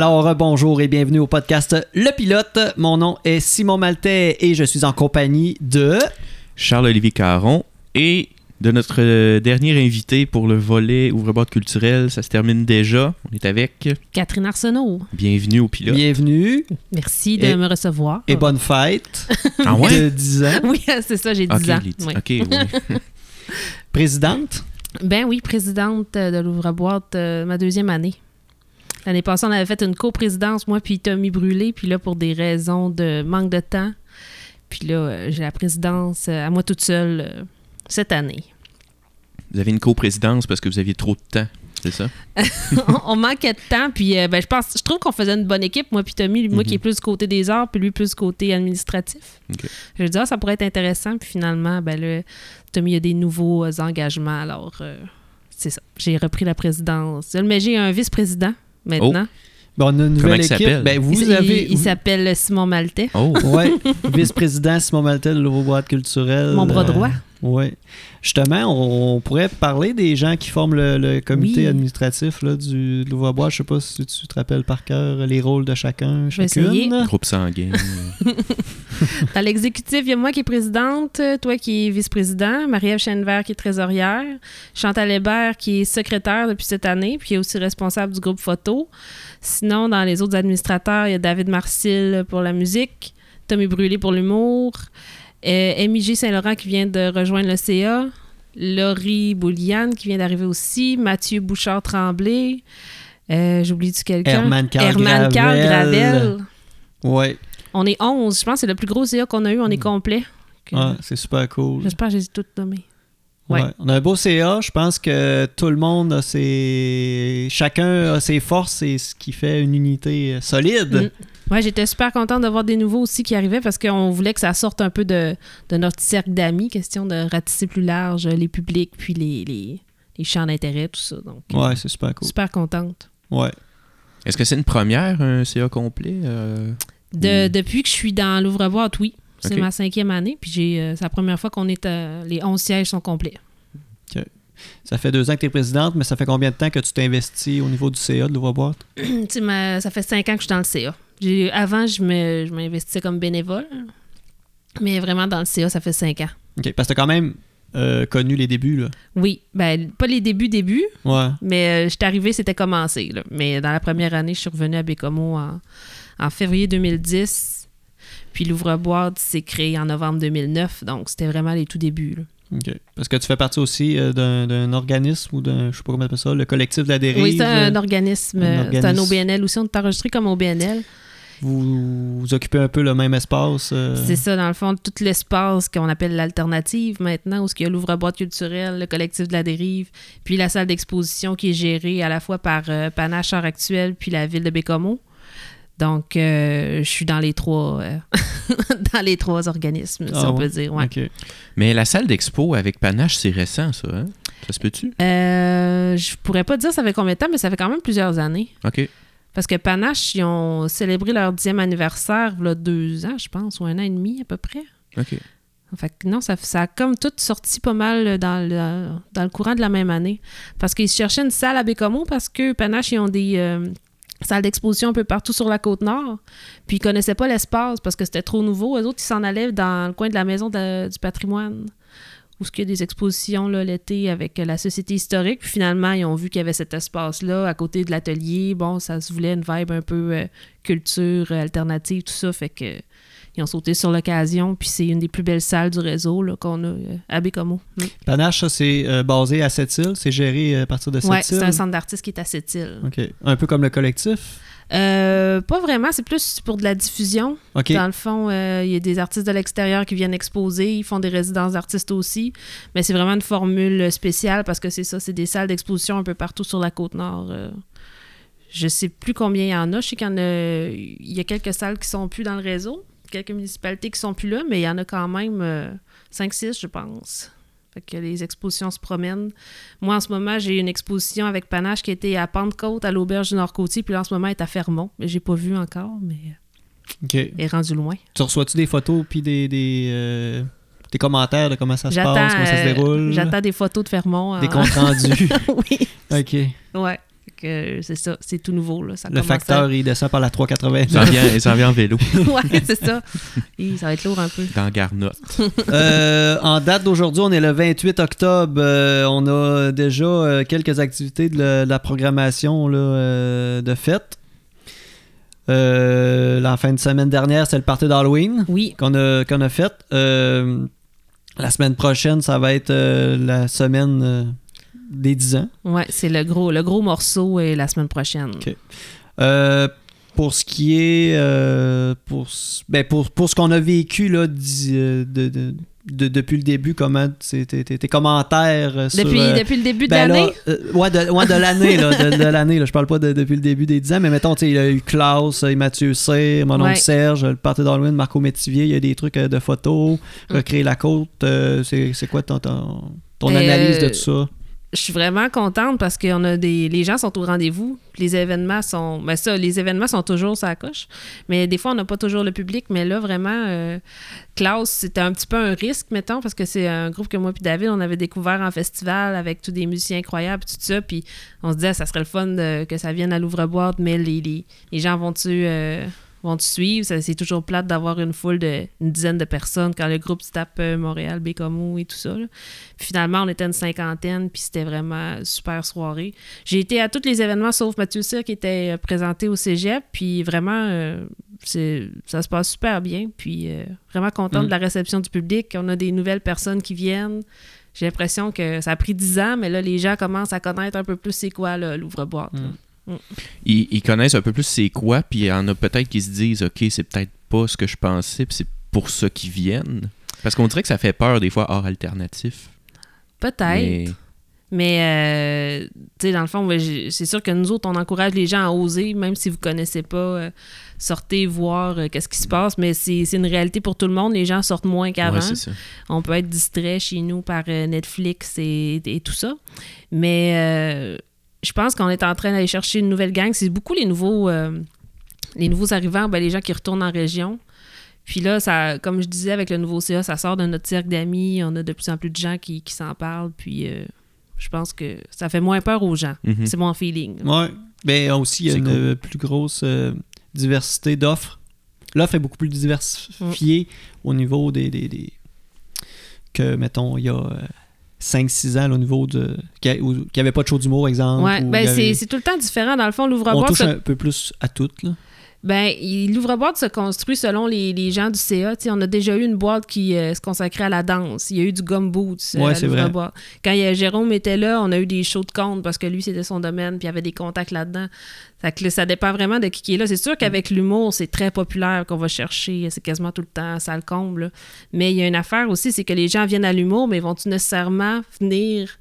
Alors, bonjour et bienvenue au podcast Le Pilote. Mon nom est Simon Maltais et je suis en compagnie de... Charles-Olivier Caron et de notre euh, dernier invité pour le volet ouvre-boîte culturel. Ça se termine déjà. On est avec Catherine Arsenault. Bienvenue au pilote. Bienvenue Merci de Et- me recevoir. et bonne fête Ah ouais? de 10 ans. Oui, c'est ça, j'ai 10 Ok, ans. les- Oui. ok, oui. Présidente? Ben oui, présidente euh, de l'ouvre-boîte euh, ma deuxième année. L'année passée, on avait fait une coprésidence, moi puis Tommy Brûlé, puis là, pour des raisons de manque de temps, puis là, euh, j'ai la présidence euh, à moi toute seule euh, cette année. Vous avez une coprésidence parce que vous aviez trop de temps, c'est ça? on, on manquait de temps, puis euh, ben, je pense, je trouve qu'on faisait une bonne équipe, moi puis Tommy, moi Mhm. qui est plus du côté des arts, puis lui plus du côté administratif. Je dis, ah, ça pourrait être intéressant, puis finalement, ben là, Tommy a des nouveaux euh, engagements, alors euh, c'est ça. J'ai repris la présidence. Mais j'ai un vice-président maintenant. Bon, on a une Comment nouvelle il équipe. s'appelle? Ben, vous il, avez... il- il s'appelle Simon Maltais, Oh! Ouais, vice-président Simon Maltais de l'ouvre-boîte culturelle. mon bras Euh, droit. Oui. Justement, on, on pourrait parler des gens qui forment le, le comité Oui. administratif là, du, de l'ouvre-boîte. Je sais pas si tu te rappelles par cœur les rôles de chacun, Je vais chacune. essayer. Groupe sanguin. Dans l'exécutif, il y a moi qui est présidente, toi qui es vice-président, Marie-Ève Chenvert qui est trésorière, Chantal Hébert qui est secrétaire depuis cette année, puis qui est aussi responsable du groupe photo. Sinon, dans les autres administrateurs, il y a David Marcil pour la musique, Tommy Brûlé pour l'humour, euh, MIG Saint-Laurent qui vient de rejoindre le CA, Laurie Bouliane qui vient d'arriver aussi, Mathieu Bouchard-Tremblay, euh, j'oublie-tu quelqu'un? Herman Carl Herman Carl Gravel. Gravel. Ouais. On est 11. Je pense que c'est le plus gros CA qu'on a eu. On est complet. Que- Ouais, c'est super cool. J'espère que j'ai toutes nommées. Ouais. Ouais. On a un beau CA. Je pense que tout le monde a ses. Chacun a ses forces et ce qui fait une unité solide. Mm. Ouais, j'étais super contente de voir des nouveaux aussi qui arrivaient parce qu'on voulait que ça sorte un peu de, de notre cercle d'amis, question de ratisser plus large euh, les publics puis les, les, les champs d'intérêt, tout ça. Donc, Ouais, c'est super cool. super contente. Ouais. Est-ce que c'est une première, un CA complet? euh? De-. Depuis que je suis dans l'ouvre-boîte, oui. C'est ma cinquième année, puis j'ai, euh, c'est la première fois qu'on est. euh, les 11 sièges sont complets. Ça fait deux ans que tu es présidente, mais ça fait combien de temps que tu t'investis au niveau du CA de l'ouvre-boîte? Ça fait cinq ans que je suis dans le CA. Avant, je je m'investissais comme bénévole, mais vraiment dans le CA, ça fait cinq ans. OK. Parce que tu as quand même euh, connu les débuts, là. Oui, ben pas les débuts, débuts, Ouais. mais euh, j'étais arrivée, c'était commencé. là. Mais dans la première année, je suis revenue à Bécomo en, en février 2010. Puis l'ouvre-boîte s'est créé en novembre 2009, donc c'était vraiment les tout débuts. là. Parce que tu fais partie aussi euh, d'un, organisme ou d'un, je sais pas comment on appelle ça, le collectif de la dérive. Oui, c'est un euh, organisme, euh, c'est un. OBNL aussi, on est enregistré comme OBNL. Vous, vous occupez un peu le même espace. euh, C'est ça, dans le fond, tout l'espace qu'on appelle l'alternative maintenant, où il y a l'ouvre-boîte culturelle, le collectif de la dérive, puis la salle d'exposition qui est gérée à la fois par euh, Panache Art Actuel puis la ville de Bécomo. Donc, euh, je suis dans les trois euh, dans les trois organismes, si Ah on ouais? peut dire. Ouais. Mais la salle d'expo avec Panache, c'est récent, ça, hein? Ça se peut-tu? Euh, je pourrais pas dire ça fait combien de temps, mais ça fait quand même plusieurs années. OK. Parce que Panache, ils ont célébré leur dixième anniversaire, il y a deux ans, je pense, ou un an et demi à peu près. OK. Fait que non, ça, ça a comme tout sorti pas mal dans le, dans le courant de la même année. Parce qu'ils cherchaient une salle à Bécomo parce que Panache, ils ont des salles d'exposition un peu partout sur la côte nord. Puis ils connaissaient pas l'espace parce que c'était trop nouveau. Eux autres, ils s'en allaient dans le coin de la maison du patrimoine où il y a des expositions l'été avec la Société historique. Puis finalement, ils ont vu qu'il y avait cet espace-là à côté de l'atelier. Bon, ça se voulait une vibe un peu euh, culture euh, alternative, tout ça. Fait que ils ont sauté sur l'occasion, puis c'est une des plus belles salles du réseau qu'on a euh, à Bécomo. Mm. Panache, ça, c'est euh, basé à Sept-Îles. C'est géré euh, à partir de Sept-Îles. c'est un centre d'artistes qui est à cette île. OK. Un peu comme le collectif? Euh, pas vraiment, c'est plus pour de la diffusion. OK. Dans le fond, euh, il y a des artistes de l'extérieur qui viennent exposer, ils font des résidences d'artistes aussi, mais c'est vraiment une formule spéciale parce que c'est ça, c'est des salles d'exposition un peu partout sur la côte nord. euh. Je sais plus combien il y en a, je sais qu'il y en a, il y a quelques salles qui sont plus dans le réseau, quelques municipalités qui sont plus là, mais il y en a quand même 5-6, je pense. Fait que les expositions se promènent. Moi, en ce moment, j'ai une exposition avec Panache qui était à Pentecôte, à l'Auberge du Nord-Côtier, puis là, en ce moment, elle est à Fermont. Mais j'ai pas vu encore, mais OK. elle est rendue loin. Tu reçois-tu des photos puis des, des, euh, des commentaires de comment ça se passe, comment ça se euh, déroule? j'attends des photos de Fermont. Des comptes rendus. oui, OK. ouais. Que c'est ça, c'est tout nouveau. Là. Ça Le facteur, il descend par la Il s'en 389. vient, il s'en vient en vélo, ouais, c'est ça. Et ça va être lourd un peu. dans Garnotte. Euh, en date d'aujourd'hui, on est le 28 octobre. Euh, on a déjà euh, quelques activités de la, de la programmation là, euh, de fête. Euh, la fin de semaine dernière, c'est le party d'Halloween Oui, qu'on a, qu'on a fait. Euh, la semaine prochaine, ça va être euh, la semaine euh, des 10 ans. ouais, c'est le gros, le gros morceau et la semaine prochaine. Ok. Euh, pour ce qui est euh, pour, ben pour, pour ce qu'on a vécu là, euh, de, de- de- depuis le début, comment tes, tes- commentaires sur, Depuis, euh, depuis le début de ben l'année? euh, ouais, de, ouais, de l'année, là, de, de l'année. là. Je parle pas de- depuis le début des 10 ans, mais mettons, il y a eu Klaus, Mathieu Cyr, mon oncle Ouais. Serge, le party d'Halloween, Marco Métivier, il y a des trucs de photos, Mm. recréer la côte. c'est quoi ton, ton, ton Euh, analyse de tout ça? Je suis vraiment contente parce des les gens sont au rendez-vous les événements sont ben ça les événements sont toujours sa coche mais des fois on n'a pas toujours le public mais là vraiment euh, Klaus c'était un petit peu un risque mettons parce que c'est un groupe que moi puis David on avait découvert en festival avec tous des musiciens incroyables tout ça puis on se disait ça serait le fun de- que ça vienne à l'ouvre-boîte mais les, les, les gens vont-tu euh, vont-tu suivre Ça, c'est toujours plate d'avoir une foule de une dizaine de personnes quand le groupe se tape euh, Montréal Bécomo et tout ça là. Puis finalement, on était une cinquantaine, puis c'était vraiment une super soirée. J'ai été à tous les événements sauf Mathieu Cyr qui était euh, présenté au cégep, puis vraiment, euh, ça se passe super bien. Puis euh, vraiment contente Mm. de la réception du public. On a des nouvelles personnes qui viennent. J'ai l'impression que ça a pris 10 ans, mais là, les gens commencent à connaître un peu plus c'est quoi l'ouvre-boîte. Là. Ils, ils connaissent un peu plus c'est quoi, puis il y en a peut-être qui se disent, OK, c'est peut-être pas ce que je pensais, puis c'est pour ça qu'ils viennent. Parce qu'on dirait que ça fait peur des fois hors alternatif. Peut-être. Mais Mais, euh, tu sais, dans le fond, c'est sûr que nous autres, on encourage les gens à oser, même si vous connaissez pas, euh, sortez voir euh, qu'est-ce qui se passe. Mais c'est une réalité pour tout le monde. Les gens sortent moins qu'avant. ouais, on peut être distrait chez nous par Netflix et, et tout ça. Mais je pense qu'on est en train d'aller chercher une nouvelle gang. C'est beaucoup les nouveaux, euh, les nouveaux arrivants, ben, les gens qui retournent en région. Puis là, ça, comme je disais avec le nouveau CA, ça sort de notre cercle d'amis. On a de plus en plus de gens qui, qui s'en parlent. Puis euh, je pense que ça fait moins peur aux gens. Mhm. C'est mon feeling. là. Ouais. Ben aussi, il y a une cool. plus grosse euh, diversité d'offres. L'offre est beaucoup plus diversifiée Mm. au niveau des, des, des- que, mettons, il y a 5-6 ans, là, au niveau de. qu'il n'y avait pas de show d'humour, exemple. Ouais, ou ben avait- c'est tout le temps différent. Dans le fond, On l'ouvre-boîte, touche se- un peu plus à toutes, là. Ben, il- l'ouvre-boîte se construit selon les, les gens du CA. On a déjà eu une boîte qui euh, se consacrait à la danse. Il y a eu du euh, Ouais, à vrai. l'ouvre-boîte. Quand il y a- Jérôme était là, on a eu des shows de compte parce que lui, c'était son domaine, puis il y avait des contacts là-dedans. Que là, ça dépend vraiment de qui qui est là. C'est sûr qu'avec l'humour, c'est très populaire qu'on va chercher. C'est quasiment tout le temps, ça le comble. là. Mais il y a une affaire aussi, c'est que les gens viennent à l'humour, mais vont-tu nécessairement venir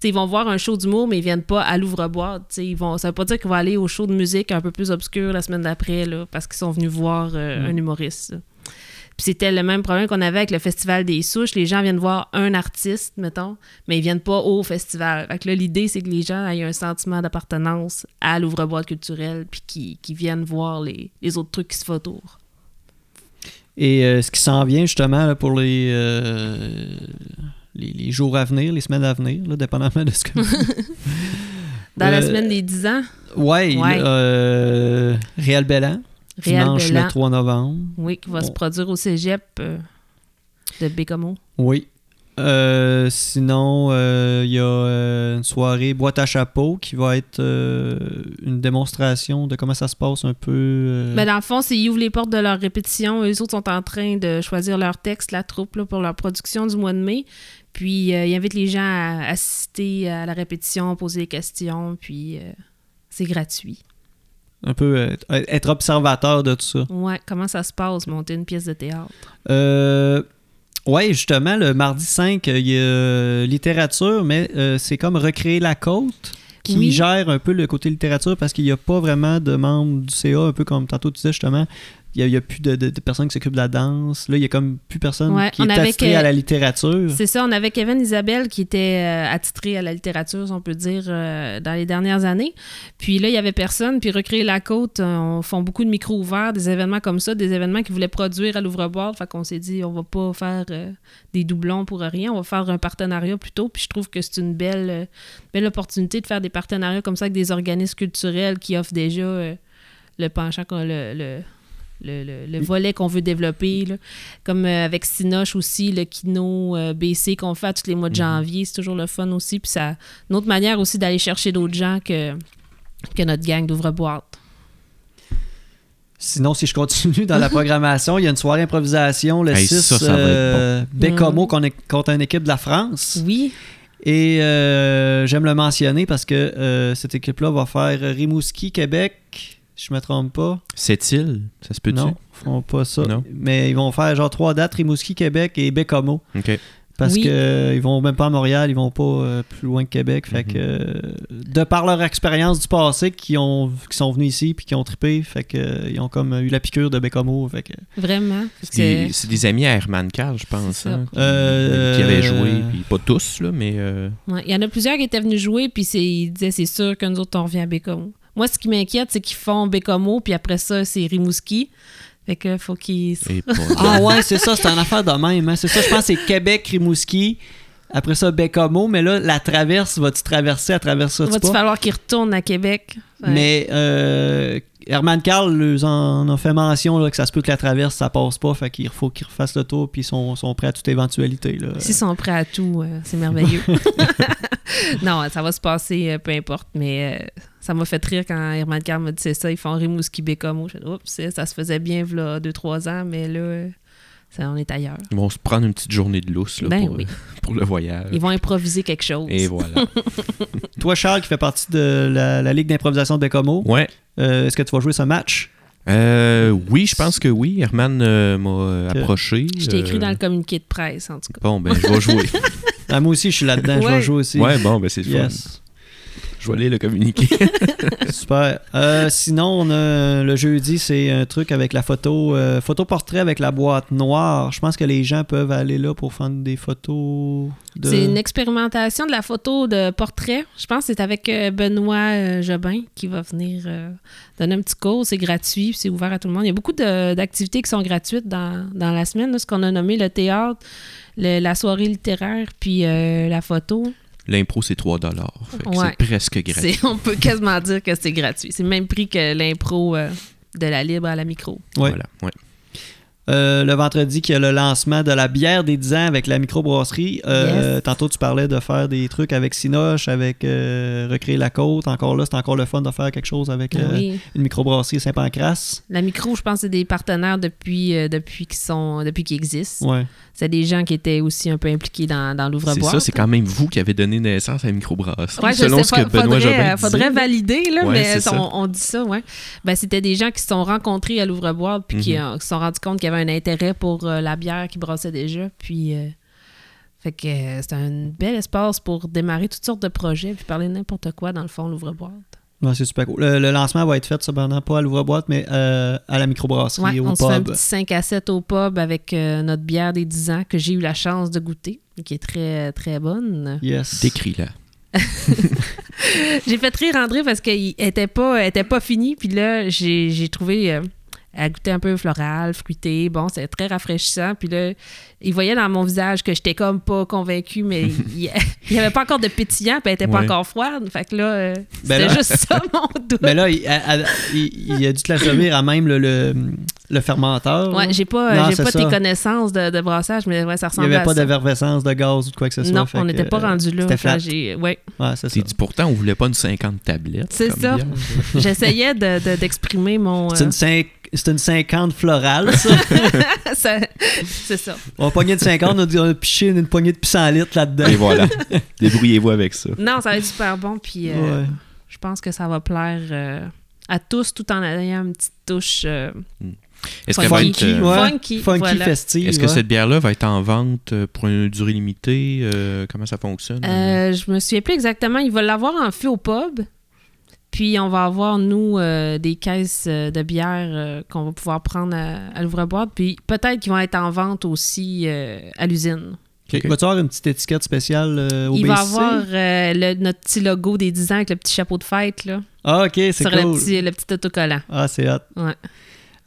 T'sais, ils vont voir un show d'humour, mais ils viennent pas à l'ouvre-boîte. Ils vont, ça veut pas dire qu'ils vont aller au show de musique un peu plus obscur la semaine d'après, là, parce qu'ils sont venus voir euh, Mm. un humoriste. là. Puis c'était le même problème qu'on avait avec le Festival des Souches. Les gens viennent voir un artiste, mettons, mais ils viennent pas au festival. Fait que là, l'idée, c'est que les gens aient un sentiment d'appartenance à l'ouvre-boîte culturelle, puis qu'ils qu'ils viennent voir les, les autres trucs qui se font autour. Et euh, ce qui s'en vient, justement, là, pour les, euh, les, les jours à venir, les semaines à venir, là, dépendamment de ce que. Dans la Euh, semaine des 10 ans, Ouais, Ouais. euh, Réal Bellan, Réal dimanche Bellan. le 3 novembre. oui, qui va se produire au cégep euh, de Bécomo. Oui. Euh, sinon, il y a une soirée boîte à chapeau qui va être une démonstration de comment ça se passe un peu. Mais dans le fond, c'est ils ouvrent les portes de leur répétition. Eux autres sont en train de choisir leur texte, la troupe, là, pour leur production du mois de mai. Puis, euh, ils invitent les gens à assister à la répétition, poser des questions, puis euh, c'est gratuit. un peu euh, être observateur de tout ça. Ouais, comment ça se passe, monter une pièce de théâtre? Euh, ouais, justement, le mardi 5, il y a littérature, mais euh, c'est comme recréer la côte qui Oui. gère un peu le côté littérature parce qu'il n'y a pas vraiment de membres du CA, un peu comme tantôt tu disais justement, il n'y a, plus de, de- de personnes qui s'occupent de la danse. Là, il y a comme plus personne Ouais, qui est attitré à la littérature. C'est ça, on avait Kevin Isabelle qui était euh, attitré à la littérature, si on peut dire, euh, dans les dernières années. Puis là, il y avait personne. Puis Recréer la Côte, euh, on font beaucoup de micros ouverts, des événements comme ça, des événements qu'ils voulaient produire à l'ouvre-boîte. Fait qu'on s'est dit, on va pas faire euh, des doublons pour rien, on va faire un partenariat plutôt. Puis je trouve que c'est une belle, belle opportunité de faire des partenariats comme ça avec des organismes culturels qui offrent déjà le penchant, le, le, le- le volet qu'on veut développer. là. Comme euh, avec Sinoche aussi, le kino euh, BC qu'on fait à tous les mois de janvier, c'est toujours le fun aussi. Puis ça, une autre manière aussi d'aller chercher d'autres gens que, que notre gang d'ouvre-boîte. Sinon, si je continue dans la programmation, il y a une soirée improvisation le Hey, 6 ça, ça euh, Bécomo Mm. qu'on est contre une équipe de la France. Oui, Et euh, j'aime le mentionner parce que euh, cette équipe-là va faire Rimouski, Québec, je me trompe pas. Cette île, ça se peut-tu? non, ils font pas ça. Non. Mais ils vont faire genre trois dates, Rimouski, Québec et Bécomo. OK. Parce Oui. que euh, ils vont même pas à Montréal, ils vont pas euh, plus loin que Québec. Fait Mhm. que euh, de par leur expérience du passé, qui ont qui sont venus ici puis qui ont trippé, fait que euh, ils ont comme eu la piqûre de Bécomo. Fait que vraiment. C'est des, amis à Herman Carl, je pense, hein, qui, Euh, qui avaient joué. Puis pas tous, là, mais... euh, Ouais, Il y en a plusieurs qui étaient venus jouer, puis ils disaient c'est sûr que nous autres, on revient à Bécomo. Moi, ce qui m'inquiète, c'est qu'ils font Bécomo, puis après ça, c'est Rimouski. Fait que faut qu'ils. Ah ouais, c'est ça, c'est une affaire de même. hein. C'est ça, je pense que c'est Québec, Rimouski. Après ça, Bécomo. Mais là, la traverse, vas-tu traverser à travers ça? Va-tu falloir qu'ils retournent à Québec? Ouais. Mais euh, Herman Carl leur en a fait mention là, que ça se peut que la traverse, ça passe pas. Fait qu'il faut qu'ils refassent le tour puis ils sont, sont prêts à toute éventualité. Là. S'ils sont prêts à tout, euh, c'est merveilleux. non, ça va se passer, euh, peu importe. Mais euh, ça m'a fait rire quand Herman Carr m'a dit c'est ça, ils font Rimouski Bécomo. Je fais, oups, ça se faisait bien, là, 2-3 ans, mais là, ça, on est ailleurs. Ils vont se prendre une petite journée de lousse là, Ben pour, oui. pour le voyage. Ils vont improviser quelque chose. Et voilà. Toi, Charles, qui fait partie de la, la Ligue d'improvisation de Bécomo, ouais. euh, est-ce que tu vas jouer ce match? Euh, oui, je pense que oui. Herman euh, m'a approché. Je t'ai écrit euh, dans le communiqué de presse, en tout cas. Bon, ben, je vais jouer. Ah, moi aussi, je suis là-dedans. Je vais jouer aussi. ouais, bon, ben, c'est le fun. Je vais aller le communiquer. Super. Euh, sinon, on a, le jeudi, c'est un truc avec la photo, euh, photo portrait avec la boîte noire. Je pense que les gens peuvent aller là pour faire des photos. De... C'est une expérimentation de la photo de portrait. Je pense que c'est avec euh, Benoît Jobin qui va venir euh, donner un petit cours. C'est gratuit, c'est ouvert à tout le monde. Il y a beaucoup de- d'activités qui sont gratuites dans, dans la semaine. là, ce qu'on a nommé le théâtre, le- la soirée littéraire, puis euh, la photo. L'impro, c'est 3 dollars. Ouais. C'est presque gratuit. On peut quasiment dire que c'est gratuit. C'est le même prix que l'impro euh, de la libre à la micro. Ouais. Voilà. Ouais. Euh, le vendredi, qu'il y a le lancement de la bière des 10 ans avec la microbrasserie. Euh, Yes. Tantôt, tu parlais de faire des trucs avec Sinoche, avec euh, Recréer la côte. Encore là, c'est encore le fun de faire quelque chose avec euh, Oui. une microbrasserie Saint-Pancras. La micro, je pense que c'est des partenaires depuis, euh, depuis qu'ils sont depuis qu'ils existent. Ouais. C'est des gens qui étaient aussi un peu impliqués dans, dans C'est l'ouvre-boîte. ça, c'est quand même vous qui avez donné naissance à la microbrasserie. Ouais, je selon sais, ce que Benoît faudrait, Jobin faudrait valider, là, Ouais, mais on, on dit ça, ouais. Ben, c'était des gens qui se sont rencontrés à l'ouvre-boîte puis qui Mhm. euh, se sont rendus compte qu'il y avait un intérêt pour euh, la bière qu'ils brassaient déjà. Puis, euh, fait que euh, c'est un bel espace pour démarrer toutes sortes de projets puis parler de n'importe quoi, dans le fond, l'ouvre-boîte. Ouais, c'est super cool. Le, le lancement va être fait, cependant, pas à l'ouvre-boîte, mais euh, à la microbrasserie, Ouais, au on se fait un pub. petit 5 à 7 au pub avec euh, notre bière des 10 ans que j'ai eu la chance de goûter, qui est très, très bonne. Yes. Décris-la. J'ai fait rire André parce qu'il était pas, était pas fini. Puis là, j'ai j'ai trouvé. Euh, elle goûtait un peu floral, fruité. Bon, c'est très rafraîchissant. Puis là, il voyait dans mon visage que j'étais comme pas convaincue, mais il n'y avait pas encore de pétillant, puis elle était pas Ouais. encore froide. Fait que là, euh, Ben c'était là- juste ça mon doute. Mais là, il, a, a- il- il a dû te la servir à même le, le, le fermenteur. Ouais, j'ai pas, Non, j'ai pas ça. tes connaissances de, de brassage, mais ouais, ça Il n'y avait pas à d'effervescence de gaz ou de quoi que ce soit. Non, on n'était pas euh, rendu là. C'était flat. j'ai- ouais. Ouais, c'est ça. Dit pourtant, on voulait pas une 50 tablettes. C'est ça. J'essayais de- de- d'exprimer mon. C'est euh, une, cinq- c'est une 50 florale, ça. ça- c'est ça. on a pogné de 50, on a, dit- on a piché une, poignée de pissenlit là-dedans. Et voilà. Débrouillez-vous avec ça. Non, ça va être super bon. Puis euh, Ouais. je pense que ça va plaire euh, à tous tout en ayant une petite touche euh, Est-ce va funky. être, Ouais, funky. Funky voilà. festive. Est-ce que ouais. cette bière-là va être en vente pour une durée limitée? Euh, comment ça fonctionne? Euh, je me souviens plus exactement. Il va l'avoir en fût au pub. Puis on va avoir, nous, euh, des caisses euh, de bière euh, qu'on va pouvoir prendre à, à l'ouvre-boîte. Puis peut-être qu'ils vont être en vente aussi euh, à l'usine. Ok. Vas-tu avoir une petite étiquette spéciale euh, au Il va BCC? avoir euh, le- notre petit logo des 10 ans avec le petit chapeau de fête là, Ah, ok, c'est sur cool. le, petit, le petit autocollant. Ah, c'est hot. Ouais.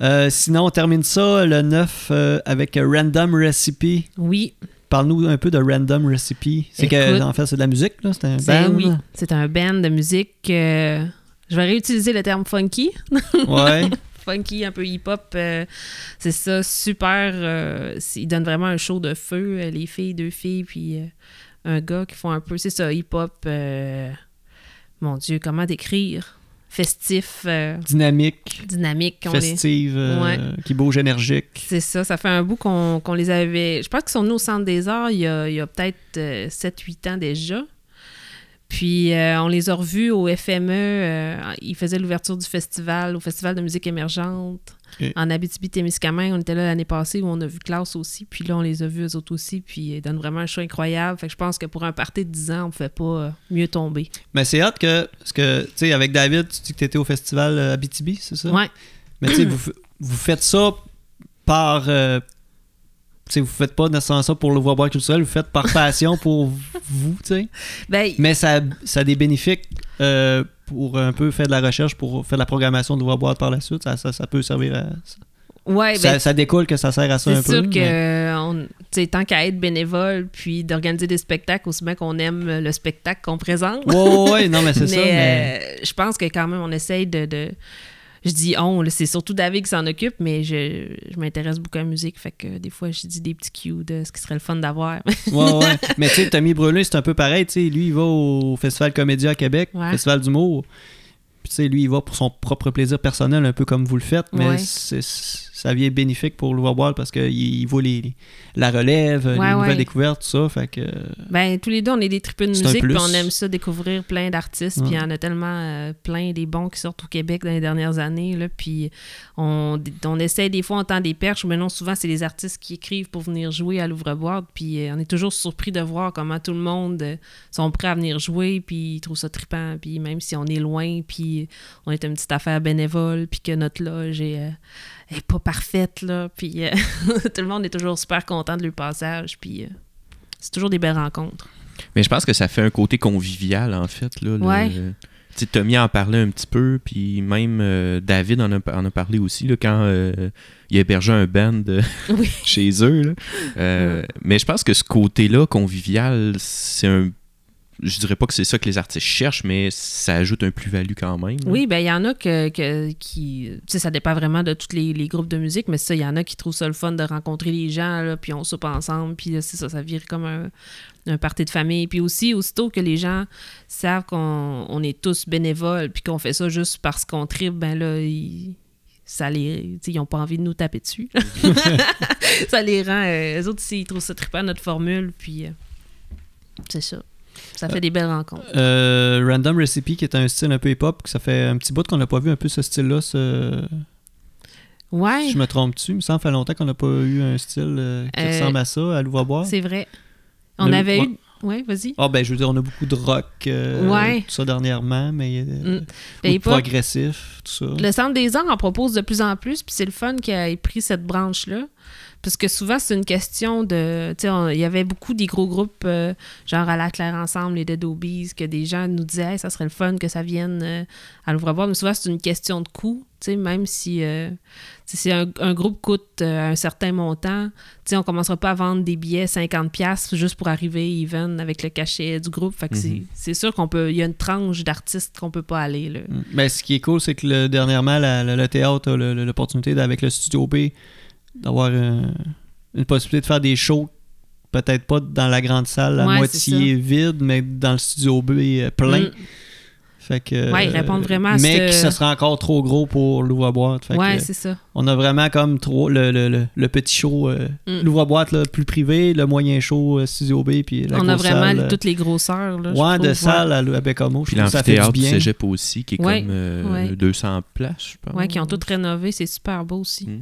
Euh, sinon, on termine ça le 9 euh, avec Random Recipe. Oui, Parle-nous un peu de Random Recipe. C'est que, en fait, c'est de la musique, là. C'est un band. oui, c'est un band de musique. euh, je vais réutiliser le terme funky. Ouais. funky, un peu hip-hop. euh, c'est ça, super. euh, ils donnent vraiment un show de feu, euh, les filles, deux filles, puis un gars qui font un peu, c'est ça, hip-hop. mon Dieu, comment décrire? Festif, euh, Dynamique, dynamique. les- festive, euh, qui bouge énergique. C'est ça, ça fait un bout qu'on qu'on les avait. Je pense qu'ils sont venus au Centre des Arts il y a, il y a peut-être 7-8 ans déjà. Puis euh, on les a revus au FME. euh, ils faisaient l'ouverture du festival, au Festival de musique émergente. Ok. En Abitibi-Témiscamingue, on était là l'année passée où on a vu Klaus aussi. Puis là, on les a vus eux autres aussi. Puis ils donnent vraiment un show incroyable. Fait que je pense que pour un party de 10 ans, on ne fait pas euh, mieux tomber. Mais c'est hot que, parce que, tu sais, avec David, tu dis que tu étais au festival euh, Abitibi, c'est ça? Ouais. Mais tu sais, vous, vous faites ça par. euh, tu sais, vous faites pas nécessairement ça pour le voir boire culturel, vous faites par passion pour vous, tu sais? Ben, Mais ça, ça a des bénéfices euh, pour un peu faire de la recherche, pour faire de la programmation de boire par la suite. Ça, ça, ça peut servir à. ouais, ça, ben, ça découle que ça sert à ça un C'est peu. sûr que, mais- euh, on- tant qu'à être bénévole puis d'organiser des spectacles, aussi bien qu'on aime le spectacle qu'on présente. Ouais, ouais, ouais, non, mais c'est mais ça. Mais... euh, je pense que quand même, on essaye de. de- je dis on, c'est surtout David qui s'en occupe, mais je, je m'intéresse beaucoup à la musique. Fait que des fois, je dis des petits cues de ce qui serait le fun d'avoir. Ouais, ouais. Mais tu sais, Tommy Brûlé, c'est un peu pareil. Tu sais, lui, il va au Festival Comédia à Québec, Ouais. Festival d'humour. Puis tu sais, lui, il va pour son propre plaisir personnel, un peu comme vous le faites, mais Ouais. c'est- ça vient bénéfique pour l'overboard parce qu'il il voit les, la relève, les Ouais, nouvelles ouais. découvertes, tout ça. Fait que. Ben, tous les deux, on est des tripeux de musique, puis on aime ça découvrir plein d'artistes, puis il y en a tellement euh, plein des bons qui sortent au Québec dans les dernières années, là, puis on, on essaie des fois, on tend des perches, mais non, souvent, c'est les artistes qui écrivent pour venir jouer à l'ouvre-boîte, puis euh, on est toujours surpris de voir comment tout le monde euh, sont prêts à venir jouer, puis ils trouvent ça trippant, puis même si on est loin, puis on est une petite affaire bénévole, puis que notre loge est, pas parfaite, là, puis euh, tout le monde est toujours super content de leur passage, puis euh, c'est toujours des belles rencontres. Mais je pense que ça fait un côté convivial, en fait. Là, le- Ouais. Tu sais, Tommy en parlait un petit peu, puis même euh, David en a, en a parlé aussi là, quand euh, il hébergeait un band euh, Oui. chez eux. là. Mais je pense que ce côté-là, convivial, c'est un. Je dirais pas que c'est ça que les artistes cherchent, mais ça ajoute un plus-value quand même. là. Oui, ben il y en a que, que- qui... Tu sais, ça dépend vraiment de tous les, les groupes de musique, mais ça, il y en a qui trouvent ça le fun de rencontrer les gens, là, puis on soupe ensemble, puis là, c'est ça, ça vire comme un, un party de famille. Puis aussi, aussitôt que les gens savent qu'on on est tous bénévoles, puis qu'on fait ça juste parce qu'on tripe, ben là, ils... Ça les, ils n'ont pas envie de nous taper dessus. ça les rend. euh, eux autres, ils trouvent ça trippant, notre formule. Puis, euh, c'est ça. Ça fait des belles rencontres. Euh, Random Recipe, qui est un style un peu hip-hop, que ça fait un petit bout qu'on n'a pas vu un peu ce style-là. ce- Ouais. Si je me trompe-tu, il me semble que ça fait longtemps qu'on n'a pas eu un style euh, qui Euh, ressemble à ça, à l'ouvre-boire. C'est vrai. On avait ouais. eu. Ouais, vas-y. Ah ben je veux dire, on a beaucoup de rock, euh, Ouais. tout ça dernièrement, mais euh, Mm. progressif, tout ça. Le Centre des Arts en propose de plus en plus, puis c'est le fun qu'il ait pris cette branche-là. Parce que souvent, c'est une question de. Tu sais, il y avait beaucoup des gros groupes, euh, genre à la Claire Ensemble, les Dead Obies, que des gens nous disaient, Hey, ça serait le fun que ça vienne euh, à l'ouvre-boîte. Mais souvent, c'est une question de coût. Tu sais, même si, euh, si un, un groupe coûte euh, un certain montant, tu sais, on commencera pas à vendre des billets 50$ juste pour arriver even avec le cachet du groupe. Fait que c'est- Mhm. c'est sûr qu'on peut. Il y a une tranche d'artistes qu'on peut pas aller. Là. Mm. Ben, ce qui est cool, c'est que le- dernièrement, la- la- le théâtre a l'opportunité, avec le Studio B, d'avoir euh, une possibilité de faire des shows, peut-être pas dans la grande salle, à Ouais, moitié vide, mais dans le Studio B euh, plein. Mm. Fait que, Ouais, ils répondent vraiment à Mais ce- que ce sera encore trop gros pour l'ouvre-boîte. Ouais, c'est ça. on a vraiment comme trop le, le- le- le petit show, euh, Mm. l'ouvre-boîte là, plus privé, le moyen show euh, Studio B, puis la on a vraiment salle, euh, toutes les grosseurs. Là, je ouais, de salle à, à Bécamo. Je Puis trouve que ça fait du l'amphithéâtre du bien. cégep aussi, qui est Ouais, comme euh, ouais. 200 places, je pense. Ouais, qui ont toutes rénové, c'est super beau aussi. Mm.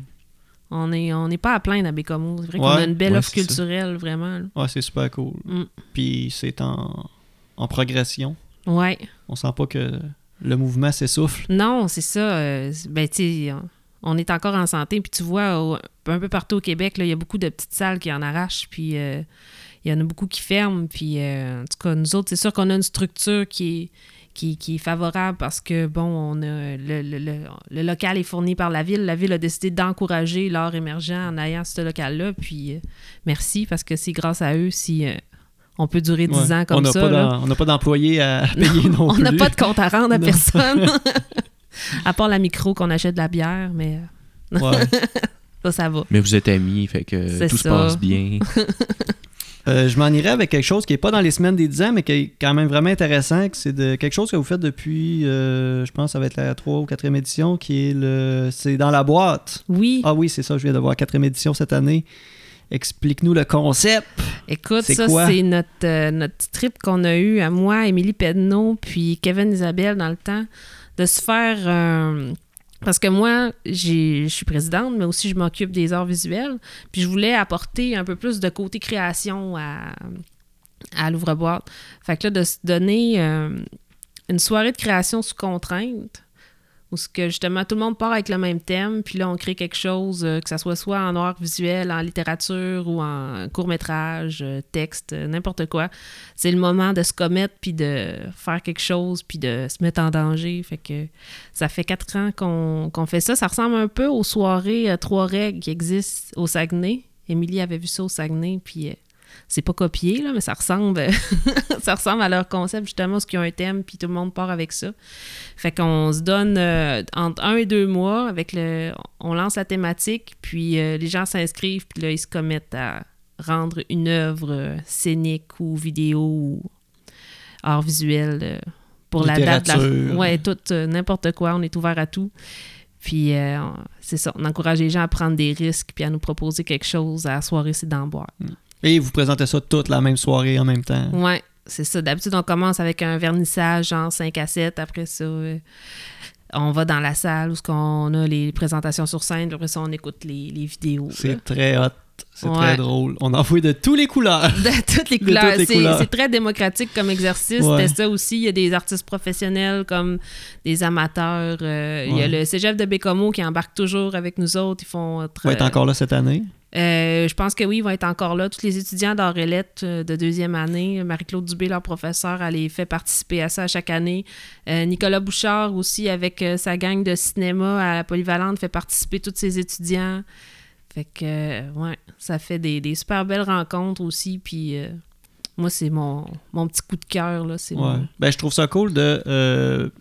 On n'est on est pas à plaindre à Bécamo. C'est vrai qu'on Ouais, a une belle ouais, offre ça. culturelle, vraiment. là. Ouais, c'est super cool. Mm. Puis c'est en, en progression. Ouais. On sent pas que le mouvement s'essouffle. Non, c'est ça. euh, ben, tu on- est encore en santé. Puis tu vois, au- un peu partout au Québec, il y a beaucoup de petites salles qui en arrachent. Puis euh, il y en a beaucoup qui ferment. Puis euh, en tout cas, nous autres, c'est sûr qu'on a une structure qui est, qui, qui est favorable parce que, bon, on a le, le- le- le local est fourni par la ville. La ville a décidé d'encourager l'art émergent en ayant ce local-là. Puis euh, merci parce que c'est grâce à eux si euh, on peut durer 10 Ouais. ans on comme ça. pas là. d'em- on n'a pas d'employés à payer non, On plus. n'a pas de compte à rendre à Non. personne. à part la micro qu'on achète de la bière, mais Ouais. ça, ça va. Mais vous êtes amis, fait que tout se ça. passe bien. Euh, je m'en irais avec quelque chose qui n'est pas dans les semaines des 10 ans, mais qui est quand même vraiment intéressant. que C'est de quelque chose que vous faites depuis, euh, je pense, ça va être la 3 ou 4e édition, qui est le. C'est dans la boîte. Oui, Ah oui, c'est ça, je viens de voir 4e édition cette année. Explique-nous le concept. écoute, c'est ça, c'est notre, euh, notre trip qu'on a eu à moi, Émilie Pedneau, puis Kevin Isabelle dans le temps, de se faire. Parce que moi, je suis présidente, mais aussi je m'occupe des arts visuels. Puis je voulais apporter un peu plus de côté création à, à l'ouvre-boîte. Fait que là, de se donner euh, une soirée de création sous contrainte, où ce que justement tout le monde part avec le même thème, puis là on crée quelque chose, euh, que ça soit soit en art visuel, en littérature ou en court-métrage, euh, texte, euh, n'importe quoi. C'est le moment de se commettre, puis de faire quelque chose, puis de se mettre en danger. Fait que ça fait quatre ans qu'on fait ça. Ça ressemble un peu aux soirées Trois règles qui existent au Saguenay. Émilie avait vu ça au Saguenay, puis c'est pas copié, là, mais ça ressemble, ça ressemble à leur concept, justement, ce qui a un thème, puis tout le monde part avec ça. Fait qu'on se donne euh, entre un et deux mois avec le. On lance la thématique, puis euh, les gens s'inscrivent, puis là, ils se commettent à rendre une œuvre euh, scénique ou vidéo ou art visuel pour la date. la-. Ouais, tout, n'importe quoi, on est ouvert à tout. Puis euh, c'est ça, on encourage les gens à prendre des risques puis à nous proposer quelque chose à la soirée, c'est d'en boire. Et vous présentez ça toute la même soirée en même temps. Ouais, c'est ça. D'habitude, on commence avec un vernissage, genre 5 à 7. Après ça, euh, on va dans la salle où qu'on a les présentations sur scène. puis Après ça, on écoute les, les vidéos. C'est très hot. C'est Ouais. très drôle. On en fout de tous les couleurs. De toutes les couleurs. C'est- très démocratique comme exercice. Ouais. C'était ça aussi. Il y a des artistes professionnels comme des amateurs. euh, Il y a le cégep de Bécomo qui embarque toujours avec nous autres. Ils font... euh, On va être encore là cette année. Euh, je pense que oui, ils vont être encore là. Tous les étudiants d'Aurélette euh, de deuxième année, Marie-Claude Dubé, leur professeur, elle les fait participer à ça chaque année. Euh, Nicolas Bouchard aussi, avec sa gang de cinéma à la Polyvalente, fait participer tous ses étudiants. Fait que, ouais, ça fait des, des super belles rencontres aussi. Puis euh, moi, c'est mon, mon petit coup de cœur. là. C'est Ouais. mon- Ben, je trouve ça cool de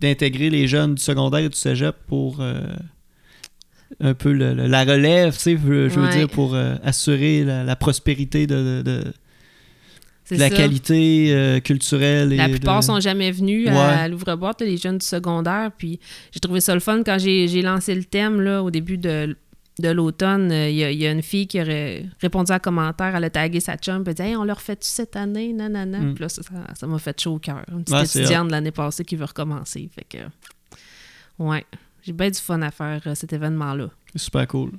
d'intégrer les jeunes du secondaire et du cégep pour un peu le- le- la relève, tu sais, je, je veux Ouais. dire, pour euh, assurer la, la prospérité de, de- de- c'est de la ça. qualité euh, culturelle. Et La plupart sont jamais venus Ouais. à, l'ouvre-boîte, les jeunes du secondaire. Puis j'ai trouvé ça le fun quand j'ai lancé le thème là, au début de, de l'automne. euh, Il y, a- y a une fille qui aurait répondu à un commentaire, elle a tagué sa chum, elle dit Hey, on leur fait-tu cette année? Nanana. Mm. Puis là, ça m'a fait chaud au cœur. Une petite Ouais, étudiante de l'année passée qui veut recommencer. Fait que, ouais, j'ai bien du fun à faire euh, cet événement-là. C'est super cool.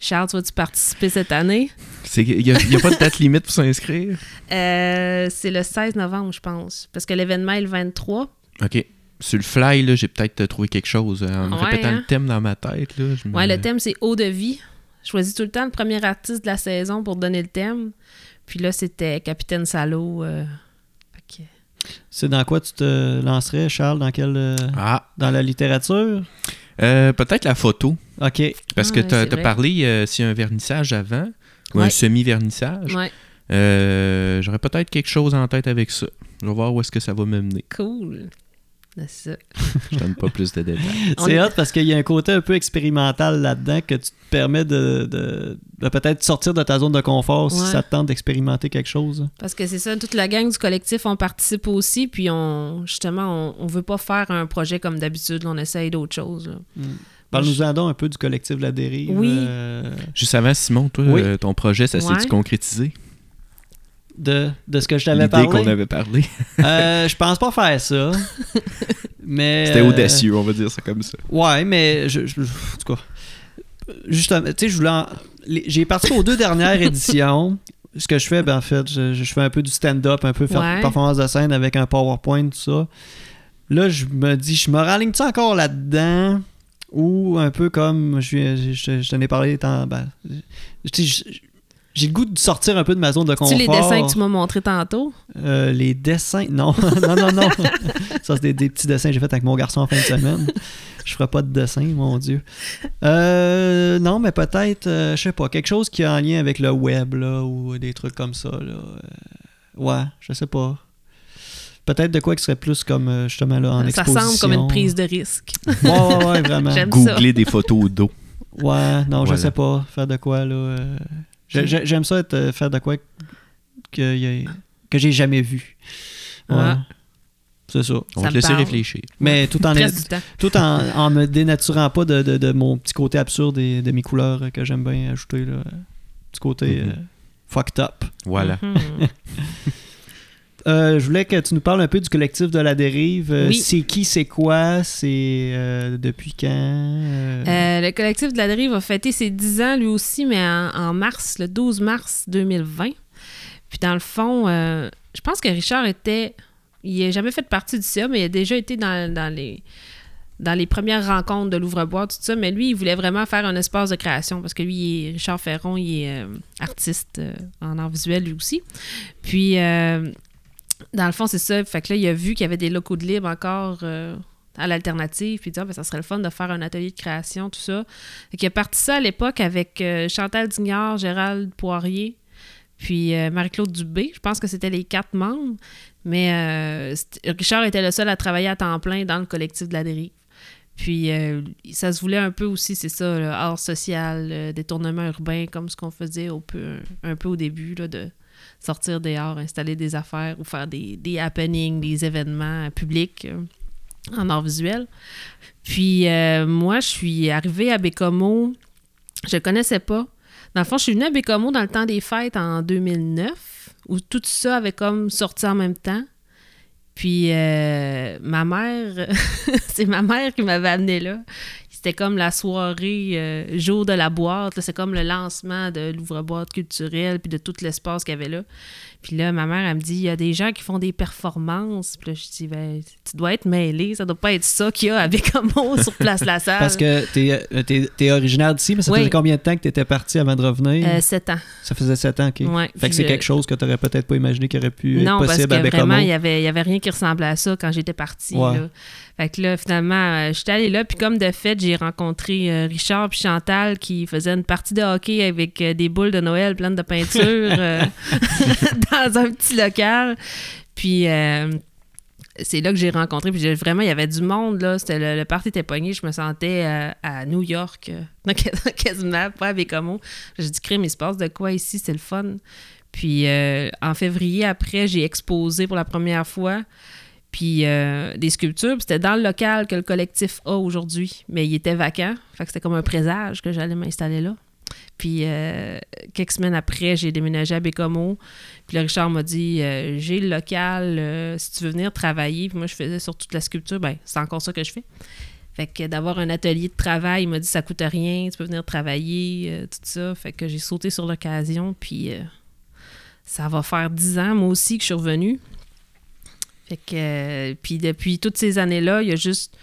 Charles, tu vas-tu participer cette année? Il n'y a, y a pas de date limite pour s'inscrire? Euh, C'est le 16 novembre, je pense, parce que l'événement est le 23. OK. Sur le fly, là, j'ai peut-être trouvé quelque chose. euh, En me Ouais, répétant hein? le thème dans ma tête. Là, je me- Ouais, le thème, c'est Eau de vie. Je choisis tout le temps le premier artiste de la saison pour donner le thème. Puis là, c'était Capitaine Salo. euh, C'est dans quoi tu te lancerais, Charles? Dans quelle euh, Ah, Dans la littérature? euh, peut-être la photo. OK. Parce Ah, que ouais, tu as parlé euh, s'il y a un vernissage avant ou un semi-vernissage. Ouais, Euh, J'aurais peut-être quelque chose en tête avec ça. Je vais voir où est-ce que ça va me mener. cool. C'est ça. Je donne pas plus de détails. C'est est- hot parce qu'il y a un côté un peu expérimental là-dedans que tu te permets de, de- de peut-être sortir de ta zone de confort si ça te tente d'expérimenter quelque chose. Parce que c'est ça, toute la gang du collectif, on participe aussi. Puis on, justement, on, on veut pas faire un projet comme d'habitude. On essaye d'autres choses. là. Parle-nous-en donc un peu du collectif de la dérive. Oui. euh, Juste avant, Simon, toi, Oui. euh, ton projet, ça Ouais. s'est-tu concrétisé? De, de ce que je t'avais L'idée parlé. qu'on avait parlé. Euh, je pense pas faire ça. mais C'était euh, audacieux, on va dire ça comme ça. Ouais, mais je, je- en tout cas, justement, tu sais, je voulais. en- J'ai participé aux deux dernières éditions. Ce que je fais, ben, en fait, je, je fais un peu du stand-up, un peu faire Ouais. performance de scène avec un PowerPoint, tout ça. là, je me dis, je me raligne-tu encore là-dedans? Ou un peu comme je, je, je, je t'en ai parlé tant, ben, je- je- j'ai le goût de sortir un peu de ma zone de confort. Tu les dessins que tu m'as montrés tantôt? Euh, les dessins, non, non, non, non. Ça, c'est des, des petits dessins que j'ai fait avec mon garçon en fin de semaine. Je ferai pas de dessin, mon Dieu. Euh, non, mais peut-être, euh, je sais pas, quelque chose qui a un lien avec le web, là, ou des trucs comme ça, là. Euh, ouais, je sais pas. Peut-être de quoi qui serait plus comme, justement, là, en ça exposition. semble comme une prise de risque. Ouais, ouais, ouais, vraiment. J'aime ça. Googler des photos d'eau. Ouais, non, je Voilà. sais pas. Faire de quoi, là. J'ai- j'ai- J'aime ça être, euh, faire de quoi que, j'ai jamais vu. Ouais. Ouais. C'est ça. On va te laisser parle. réfléchir. Mais tout en, tout en, en me dénaturant pas de, de- de mon petit côté absurde et de mes couleurs que j'aime bien ajouter. Là. Petit côté Mhm. euh, fucked up. Voilà. Mhm. Euh, je voulais que tu nous parles un peu du collectif de la dérive. Euh, Oui. C'est qui, c'est quoi, c'est euh, depuis quand? Euh, le collectif de la dérive a fêté ses 10 ans lui aussi, mais en, en mars, le 12 mars 2020. Puis dans le fond, je pense que Richard était. Il n'a jamais fait partie du CA, mais il a déjà été dans, dans les dans les premières rencontres de l'ouvre-boîte, tout ça, mais lui, il voulait vraiment faire un espace de création parce que lui, il est- Richard Ferron, il est euh, artiste euh, en art visuel lui aussi. Puis, euh, dans le fond, c'est ça. Fait que là, il a vu qu'il y avait des locaux de libre encore euh, à l'alternative, puis il dit, ah, ben, ça serait le fun de faire un atelier de création, tout ça. Fait qu'il a parti ça à l'époque avec euh, Chantal Dignard, Gérald Poirier, puis euh, Marie-Claude Dubé. Je pense que c'était les quatre membres, mais Richard était le seul à travailler à temps plein dans le collectif de la dérive. Puis ça se voulait un peu aussi, c'est ça, art social, détournement urbain, comme ce qu'on faisait un, peu au début, là, de sortir dehors, installer des affaires ou faire des, happenings, des événements publics euh, en art visuel. Puis euh, moi, je suis arrivée à Bécomo, je ne connaissais pas. Dans le fond, je suis venue à Bécomo dans le temps des fêtes en 2009, où tout ça avait comme sorti en même temps. Puis euh, ma mère, c'est ma mère qui m'avait amené là. C'était comme la soirée euh, jour de la boîte. C'est comme le lancement de l'ouvre-boîte culturelle puis de tout l'espace qu'il y avait là. Puis là, ma mère, elle me dit, il y a des gens qui font des performances. Puis là, je dis, ben, tu dois être mêlé. Ça doit pas être ça qu'il y a avec Bécamo sur Place La Salle. Parce que t'es euh, t'es- t'es originaire d'ici, mais ça Oui. faisait combien de temps que t'étais parti avant de revenir? Euh, sept ans. ça faisait 7 ans, ok. Ouais. Fait que c'est le- quelque chose que t'aurais peut-être pas imaginé qui aurait pu Non, être parce possible à que vraiment, il n'y avait, il y avait rien qui ressemblait à ça quand j'étais partie. Ouais. là. Fait que là, finalement, euh, j'étais allée là, puis comme de fait, j'ai rencontré euh, Richard puis Chantal qui faisaient une partie de hockey avec euh, des boules de Noël pleines de peinture euh, dans un petit local. Puis euh, c'est là que j'ai rencontré, puis vraiment, il y avait du monde, là. C'était le, le était pogné, je me sentais euh, à New York, euh, quasiment, pas à Bécomo. J'ai dit, crime, il se passe de quoi ici, c'est le fun. Puis euh, en février, après, j'ai exposé pour la première fois. Puis des sculptures. Puis c'était dans le local que le collectif a aujourd'hui. Mais il était vacant. Fait que c'était comme un présage que j'allais m'installer là. Puis euh, quelques semaines après, j'ai déménagé à Bécomo. Puis là, Richard m'a dit euh, J'ai le local, euh, si tu veux venir travailler. Puis moi, je faisais sur toute la sculpture. Ben, c'est encore ça que je fais. Fait que d'avoir un atelier de travail, il m'a dit Ça coûte rien, tu peux venir travailler, tout ça. Fait que j'ai sauté sur l'occasion. Puis ça va faire dix ans, moi aussi, que je suis revenue. Fait que, puis depuis toutes ces années-là, il y a juste,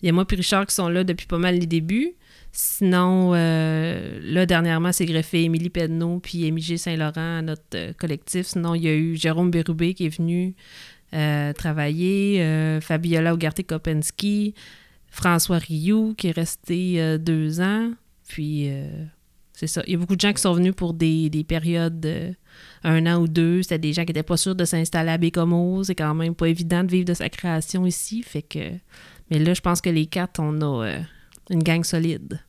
il y a moi et Richard qui sont là depuis pas mal les débuts. Sinon, euh, là, dernièrement, c'est greffé Émilie Pedneau puis Émilie Saint-Laurent à notre euh, collectif. Sinon, il y a eu Jérôme Bérubé qui est venu euh, travailler, Fabiola Ugarte-Kopensky, François Rioux qui est resté deux ans. Puis, c'est ça. Il y a beaucoup de gens qui sont venus pour des, des périodes un an ou deux. C'était des gens qui n'étaient pas sûrs de s'installer à Bécomo. C'est quand même pas évident de vivre de sa création ici. Fait que... Mais là, je pense que les quatre, on a une gang solide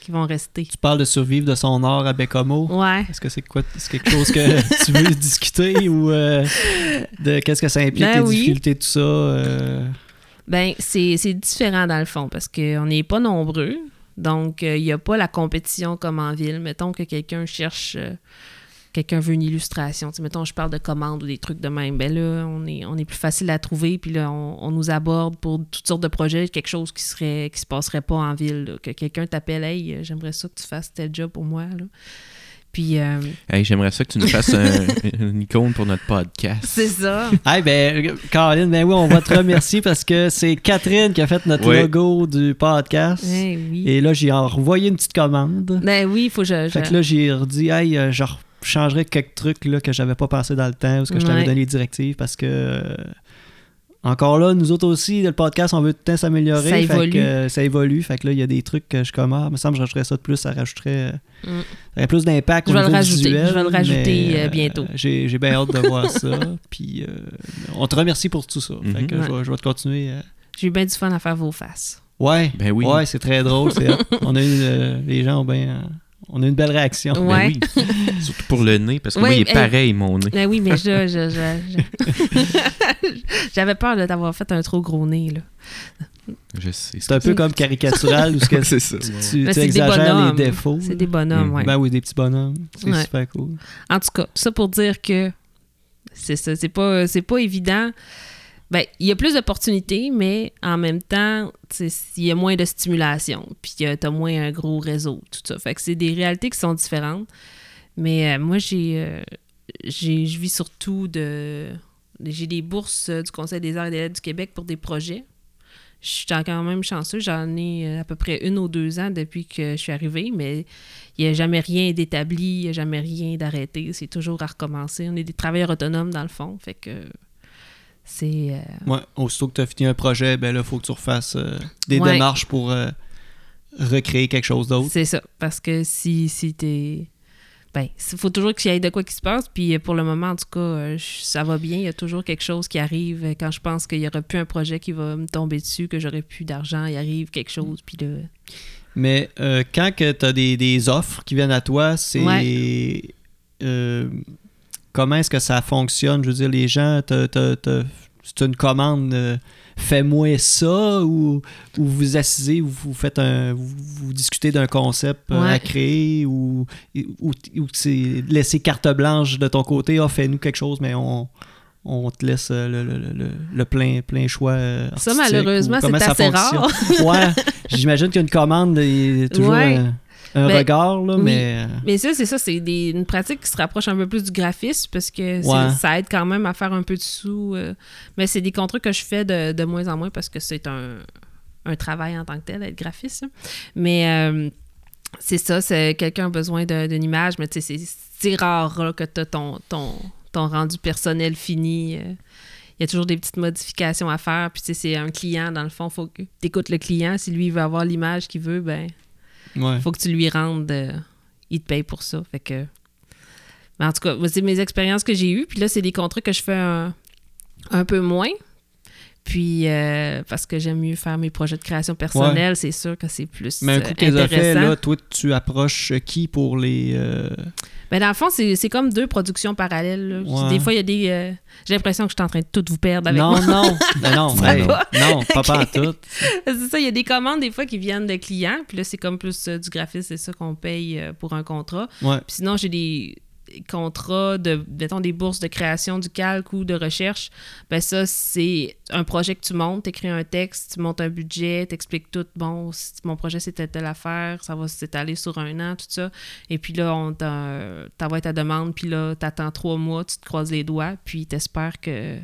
qui vont rester. Tu parles de survivre de son art à Bécomo? Ouais. Est-ce que c'est quoi c'est quelque chose que tu veux discuter ou euh, de qu'est-ce que ça implique Ben les oui. difficultés tout ça euh, Ben, c'est c'est différent dans le fond parce qu'on n'est pas nombreux. Donc, euh, il n'y a pas la compétition comme en ville. Mettons que quelqu'un cherche. Euh, quelqu'un veut une illustration. Tu sais, mettons, je parle de commandes ou des trucs de même. Ben là, on est, on est plus facile à trouver. Puis là, on, on nous aborde pour toutes sortes de projets, quelque chose qui serait qui se passerait pas en ville. là. Que quelqu'un t'appelle, hey, euh, j'aimerais ça que tu fasses tel job pour moi. Là. Puis, euh, Hey, J'aimerais ça que tu nous fasses un- une icône pour notre podcast. c'est ça. Ah ben, Caroline, ben oui, on va te remercier parce que c'est Catherine qui a fait notre logo du podcast. Eh oui. Et là, j'ai envoyé une petite commande. Ben oui, il faut que je. je- Fait que là, j'ai redit, hey, euh, je changerais quelques trucs là, que j'avais pas pensé dans le temps ou ce que je t'avais Ouais. donné les directives parce que. euh, encore là, nous autres aussi, le podcast, on veut tout le temps s'améliorer. Ça Fait évolue. que, euh, ça évolue. Fait que là, il y a des trucs que je comme, ah, il me semble que je rajouterais ça de plus, ça rajouterait, euh, Mm. ça plus d'impact Je au vais le rajouter. visuel, Je vais le rajouter, mais, euh, bientôt. J'ai j'ai bien hâte de voir ça. Puis euh, on te remercie pour tout ça. Fait que Mhm. je, vais, je vais te continuer. euh. J'ai eu bien du fun à faire vos faces. Ouais. Ben oui. Ouais, c'est très drôle. on a eu, euh, les gens ont bien. On a une belle réaction. Ben oui. Surtout pour le nez, parce que Ouais, moi, il est pareil, mon nez. Ben oui, mais je, je- je- je- j'avais peur de t'avoir fait un trop gros nez. Là. Je sais. C'est un peu comme caricatural où ce que c'est ça. tu, Ben, exagères les défauts. C'est des bonhommes, Mm. ouais. Ben oui, des petits bonhommes. C'est Ouais. super cool. En tout cas, tout ça pour dire que c'est ça, c'est pas, c'est pas évident. Ben, il y a plus d'opportunités, mais en même temps, il y a moins de stimulation, puis tu as moins un gros réseau, tout ça. Fait que c'est des réalités qui sont différentes. Mais euh, moi, j'ai, euh, j'ai, je vis surtout de. J'ai des bourses euh, du Conseil des arts et des lettres du Québec pour des projets. Je suis quand même chanceux. J'en ai à peu près une ou deux ans depuis que je suis arrivée, mais il n'y a jamais rien d'établi, il n'y a jamais rien d'arrêté. C'est toujours à recommencer. On est des travailleurs autonomes, dans le fond. Fait que c'est. euh, Ouais, aussitôt que tu as fini un projet, ben là, il faut que tu refasses euh, des Ouais. démarches pour euh, recréer quelque chose d'autre. c'est ça. Parce que si, si t'es. Ben, il faut toujours qu'il y ait de quoi qui se passe. Puis euh, pour le moment, en tout cas, je- ça va bien. Il y a toujours quelque chose qui arrive. Quand je pense qu'il n'y aura plus un projet qui va me tomber dessus, que j'aurai plus d'argent, il arrive quelque chose. Puis là. Mais quand tu as des, des offres qui viennent à toi, c'est. Comment est-ce que ça fonctionne? Je veux dire, les gens, c'est une commande. euh, Fais-moi ça ou, ou vous assisez, ou vous faites un. Vous, vous discutez d'un concept euh, Ouais. à créer ou, ou, ou c'est laisser carte blanche de ton côté, ah, fais-nous quelque chose, mais on, on te laisse euh, le, le- le- le plein, plein choix. Ça, malheureusement, c'est assez fonctionne. ouais, j'imagine qu'une commande est toujours Ouais. un, un Ben, regard, là, oui. mais. Mais ça, c'est ça, c'est des- une pratique qui se rapproche un peu plus du graphisme parce que Ouais. ça aide quand même à faire un peu de sous. euh, mais c'est des contrats que je fais de, de moins en moins parce que c'est un, un travail en tant que tel, être graphiste. là. Mais euh, c'est ça, c'est quelqu'un a besoin d'une image, mais tu sais, c'est- c'est rare là, que tu as ton, ton, ton rendu personnel fini. euh. Il y a toujours des petites modifications à faire. Puis, tu sais, c'est un client, dans le fond, faut que tu écoutes le client. Si lui il veut avoir l'image qu'il veut, ben, ouais. faut que tu lui rendes. euh, il te paye pour ça. Fait que. Mais en tout cas, c'est mes expériences que j'ai eues. Puis là, c'est des contrats que je fais un, un peu moins. Puis, euh, parce que j'aime mieux faire mes projets de création personnelle, c'est sûr que c'est plus Mais un euh, coup que tu as fait, là, toi, tu approches qui pour les. euh, Ben, dans le fond, c'est comme deux productions parallèles. Ouais. Des fois, il y a des. euh, J'ai l'impression que je suis en train de tout vous perdre avec non, moi. non, ben non, ben va. non, pas, pas en tout. c'est ça, il y a des commandes des fois qui viennent de clients. Puis là, c'est comme plus euh, du graphisme, c'est ça qu'on paye euh, pour un contrat. Ouais. Puis sinon, j'ai des contrats de, mettons, des bourses de création du calque ou de recherche. Ben ça, c'est un projet que tu montes, tu écris un texte, tu montes un budget, tu expliques tout. Bon, mon projet, c'était telle affaire, ça va s'étaler sur un an, tout ça. Et puis là, on t'en- t'envoie ta demande, puis là, t'attends trois mois, tu te croises les doigts, puis t'espères que,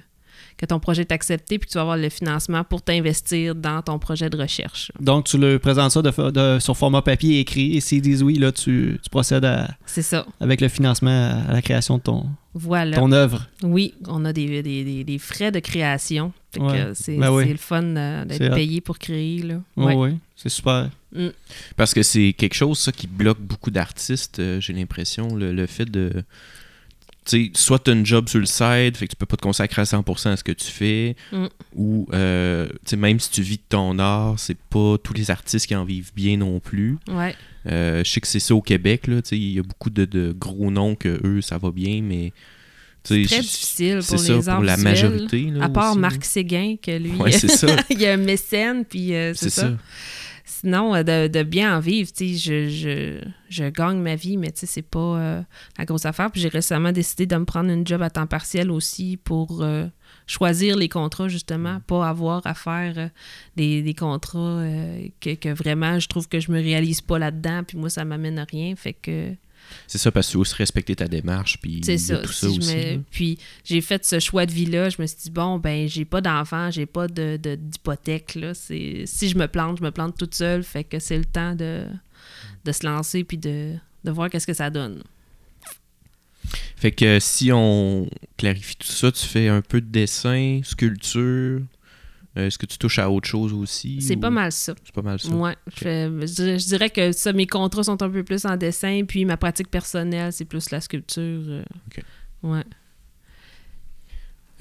que ton projet est accepté, puis que tu vas avoir le financement pour t'investir dans ton projet de recherche. Donc, tu le présentes ça de, sur format papier écrit, et s'ils disent oui, là, tu, tu procèdes à- C'est ça. avec le financement à la création de ton, Voilà. ton œuvre. Oui, on a des, des, des- des frais de création. Fait que, Ouais. c'est Ben oui. c'est le fun euh, C'est d'être payé pour créer. Là. Oui, Ouais. oui, c'est super. Parce que c'est quelque chose, ça, qui bloque beaucoup d'artistes, euh, j'ai l'impression, le, le fait de... Sais, soit tu as une job sur le side, fait que tu peux pas te consacrer à 100% à ce que tu fais, Mm. ou, euh, même si tu vis de ton art, c'est pas tous les artistes qui en vivent bien non plus. Ouais. Euh, je sais que c'est ça au Québec, là, tu sais, il y a beaucoup de, de gros noms que eux, ça va bien, mais... sais, Très difficile C'est pour ça, les arts pour la visuels. majorité. là, À part aussi. Marc Séguin, que lui, Ouais, c'est ça. il y a un mécène, puis euh, c'est C'est ça. ça. Sinon, euh, de, de bien en vivre, tu sais, je, je, je gagne ma vie, mais tu sais, c'est pas euh, la grosse affaire. Puis j'ai récemment décidé de me prendre une job à temps partiel aussi pour euh, choisir les contrats, justement, pas avoir à faire des, des contrats que, que vraiment je trouve que je me réalise pas là-dedans, puis moi, ça m'amène à rien. Fait que C'est ça, parce que tu veux aussi respecter ta démarche, puis ça. tout si ça je aussi. me-. Puis j'ai fait ce choix de vie-là. Je me suis dit, bon, ben, j'ai pas d'enfant, j'ai pas de- de- d'hypothèque. là. C'est Si je me plante, je me plante toute seule. Fait que c'est le temps de, de se lancer puis de, de voir qu'est-ce que ça donne. Fait que si on clarifie tout ça, tu fais un peu de dessin, sculpture. Euh, Est-ce que tu touches à autre chose aussi? C'est ou- pas mal ça. C'est pas mal ça. Ouais, je, dirais, je dirais que ça, mes contrats sont un peu plus en dessin, puis ma pratique personnelle, c'est plus la sculpture. euh. Ok. Ouais.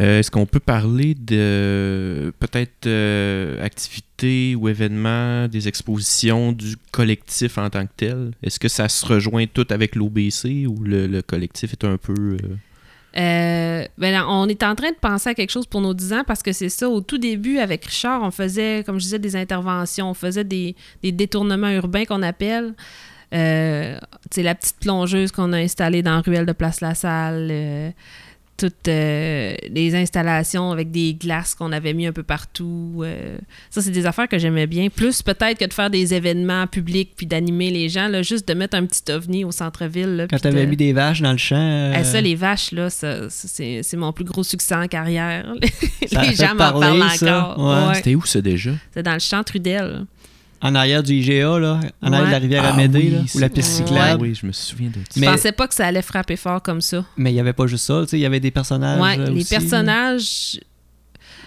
Euh, Est-ce qu'on peut parler de peut-être euh, activités ou événements, des expositions du collectif en tant que tel? Est-ce que ça se rejoint tout avec l'OBC ou le, le collectif est un peu... euh, Euh, ben on est en train de penser à quelque chose pour nos 10 ans parce que c'est ça, au tout début, avec Richard, on faisait, comme je disais, des interventions, on faisait des, des détournements urbains qu'on appelle. Euh, la petite plongeuse qu'on a installée dans ruelle de Place La Salle, euh, toutes euh, les installations avec des glaces qu'on avait mis un peu partout. euh, ça, c'est des affaires que j'aimais bien. Plus peut-être que de faire des événements publics puis d'animer les gens, là, juste de mettre un petit ovni au centre-ville. là, Quand puis tu avais de- mis des vaches dans le champ. euh, eh, ça, les vaches, là, ça, ça, c'est c'est mon plus gros succès en carrière. Les gens m'en parler, parlent ça. encore. Ouais. Ouais. C'était où ça déjà? C'est dans le champ Trudel. En arrière du IGA, là, en arrière de la rivière Ah Amédée, oui, là, ou la piste Ouais. cyclable. Oui, je me souviens de ça. Je Mais- pensais pas que ça allait frapper fort comme ça. Mais il n'y avait pas juste ça, tu sais, il y avait des personnages. ouais, euh, les là.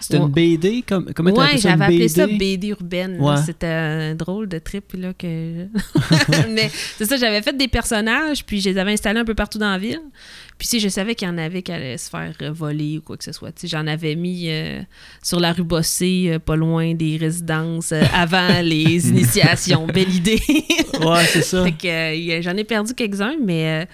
C'était une BD, comme, comment tu Ouais, appelles ça, j'avais appelé ça BD urbaine. Ouais. C'était un drôle de trip là que. Mais c'est ça, j'avais fait des personnages, puis je les avais installés un peu partout dans la ville. Puis si je savais qu'il y en avait qui allaient se faire voler ou quoi que ce soit, tu j'en avais mis euh, sur la rue Bossé, euh, pas loin des résidences, euh, avant les initiations. Belle idée. Ouais, c'est ça. Fait que, j'en ai perdu quelques-uns, mais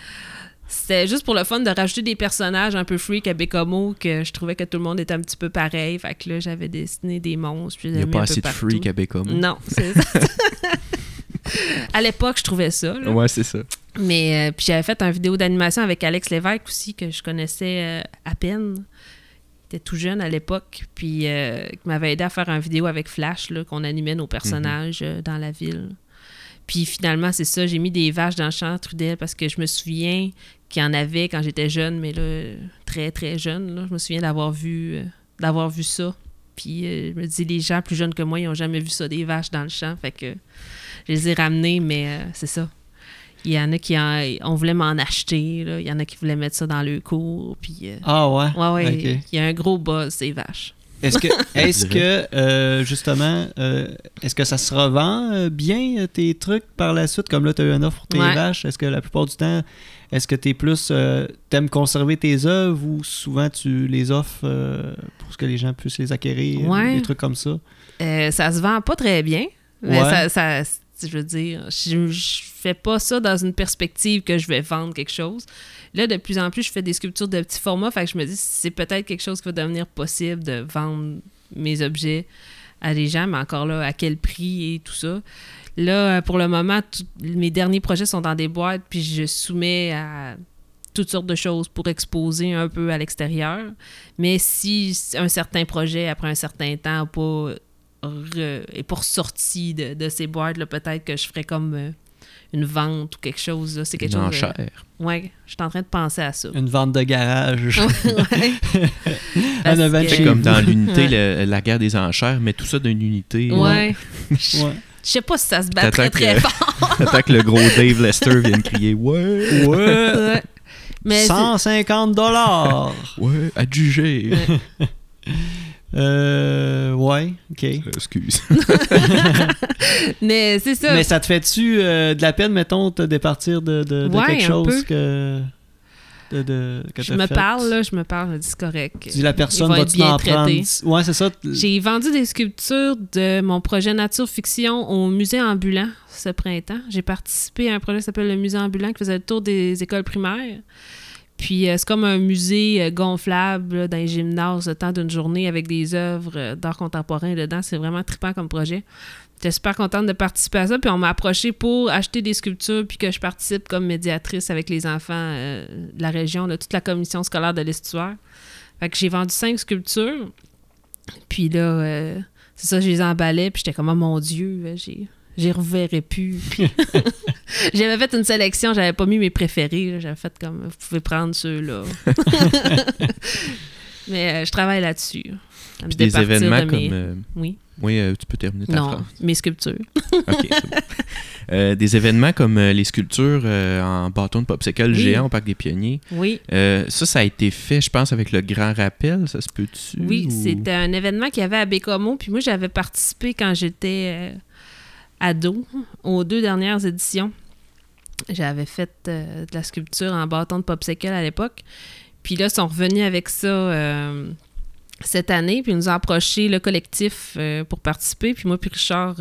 c'était juste pour le fun de rajouter des personnages un peu freak à Bécomo que je trouvais que tout le monde était un petit peu pareil. Fait que là, j'avais dessiné des monstres. puis Il n'y a pas un assez de freak à Bécamo. Non, c'est ça. à l'époque, je trouvais ça. là. Ouais, c'est ça. Mais euh, puis j'avais fait une vidéo d'animation avec Alex Lévesque aussi, que je connaissais euh, à peine. Il était tout jeune à l'époque, puis euh, qui m'avait aidé à faire une vidéo avec Flash, qu'on animait nos personnages euh, dans la ville. Puis finalement, c'est ça, j'ai mis des vaches dans le champ Trudel parce que je me souviens qu'il y en avait quand j'étais jeune, mais là, très très jeune. là. je me souviens d'avoir vu, euh, d'avoir vu ça. Puis euh, je me dis, les gens plus jeunes que moi, ils n'ont jamais vu ça, des vaches dans le champ. Fait que je les ai ramenés, mais euh, c'est ça. Il y en a qui en, on voulait m'en acheter, là. il y en a qui voulaient mettre ça dans le cours. Puis, Ah ouais? ouais, ouais, il y a un gros buzz, ces vaches. Est-ce que, est-ce que euh, justement, euh, est-ce que ça se revend euh, bien tes trucs par la suite? Comme là, tu as eu une offre pour tes Ouais. vaches. Est-ce que la plupart du temps, est-ce que tu es plus. euh, t'aimes conserver tes œuvres ou souvent tu les offres euh, pour que les gens puissent les acquérir? Ouais. Des trucs comme ça? Euh, ça se vend pas très bien, mais Ouais. ça, ça- je veux dire, je, je fais pas ça dans une perspective que je vais vendre quelque chose. Là, de plus en plus, je fais des sculptures de petits formats, fait que je me dis, c'est peut-être quelque chose qui va devenir possible de vendre mes objets à des gens, mais encore là, à quel prix et tout ça. Là, euh, pour le moment, mes derniers projets sont dans des boîtes, puis je soumets à toutes sortes de choses pour exposer un peu à l'extérieur. Mais si un certain projet, après un certain temps, n'a pas re- est pas ressorti de, de ces boîtes, là, peut-être que je ferais comme euh, une vente ou quelque chose. C'est quelque Une chose. enchère. ouais, je suis en train de penser à ça. Une vente de garage. Ouais. Un Parce event que- chez C'est comme dans l'unité, Ouais. la guerre des enchères, mais tout ça d'une unité. Ouais. Ouais. Je sais pas si ça se bat très très que- fort. Attends que le gros Dave Lester vienne crier Ouais, Ouais. Ouais. Mais c'est- 150 dollars. ouais, adjugé. euh, ouais, ok. Euh, Excuse. mais c'est ça. Mais ça te fait-tu euh, de la peine, mettons, de départir de, de, de Ouais, quelque chose peu. que. De, de- que je me fait? parle, là, je me parle, je dis c'est correct. Tu dis la personne vont va-tu être bien en prendre. Ouais, c'est ça. J'ai vendu des sculptures de mon projet Nature Fiction au musée ambulant ce printemps. J'ai participé à un projet qui s'appelle le musée ambulant qui faisait le tour des écoles primaires. Puis euh, c'est comme un musée euh, gonflable là, dans les gymnases le temps d'une journée avec des œuvres euh, d'art contemporain dedans. C'est vraiment trippant comme projet. J'étais super contente de participer à ça. Puis on m'a approché pour acheter des sculptures puis que je participe comme médiatrice avec les enfants de la région, là, toute la commission scolaire de l'estuaire. Fait que j'ai vendu cinq sculptures. Puis là, c'est ça, je les emballais, puis j'étais comme, oh mon Dieu, j'ai, j'y reverrai plus. J'avais fait une sélection, j'avais pas mis mes préférés. J'avais fait comme, vous pouvez prendre ceux-là. Mais euh, je travaille là-dessus. Puis des de événements mes- comme. euh, Oui. oui, euh, tu peux terminer ta Non, phrase. mes sculptures. Ok, c'est bon. Euh, des événements comme euh, les sculptures en bâton de popsicle Oui. géant au Parc des Pionniers. Oui. Ça, ça a été fait, je pense, avec le Grand Rappel. Ça se peut-tu? Oui, ou- c'était un événement qu'il y avait à Bécomo. Puis moi, j'avais participé quand j'étais ado aux deux dernières éditions. J'avais fait euh, de la sculpture en bâton de popsicle à l'époque. Puis là, ils sont revenus avec ça euh, cette année. Puis ils nous ont approché le collectif euh, pour participer. Puis moi, puis Richard,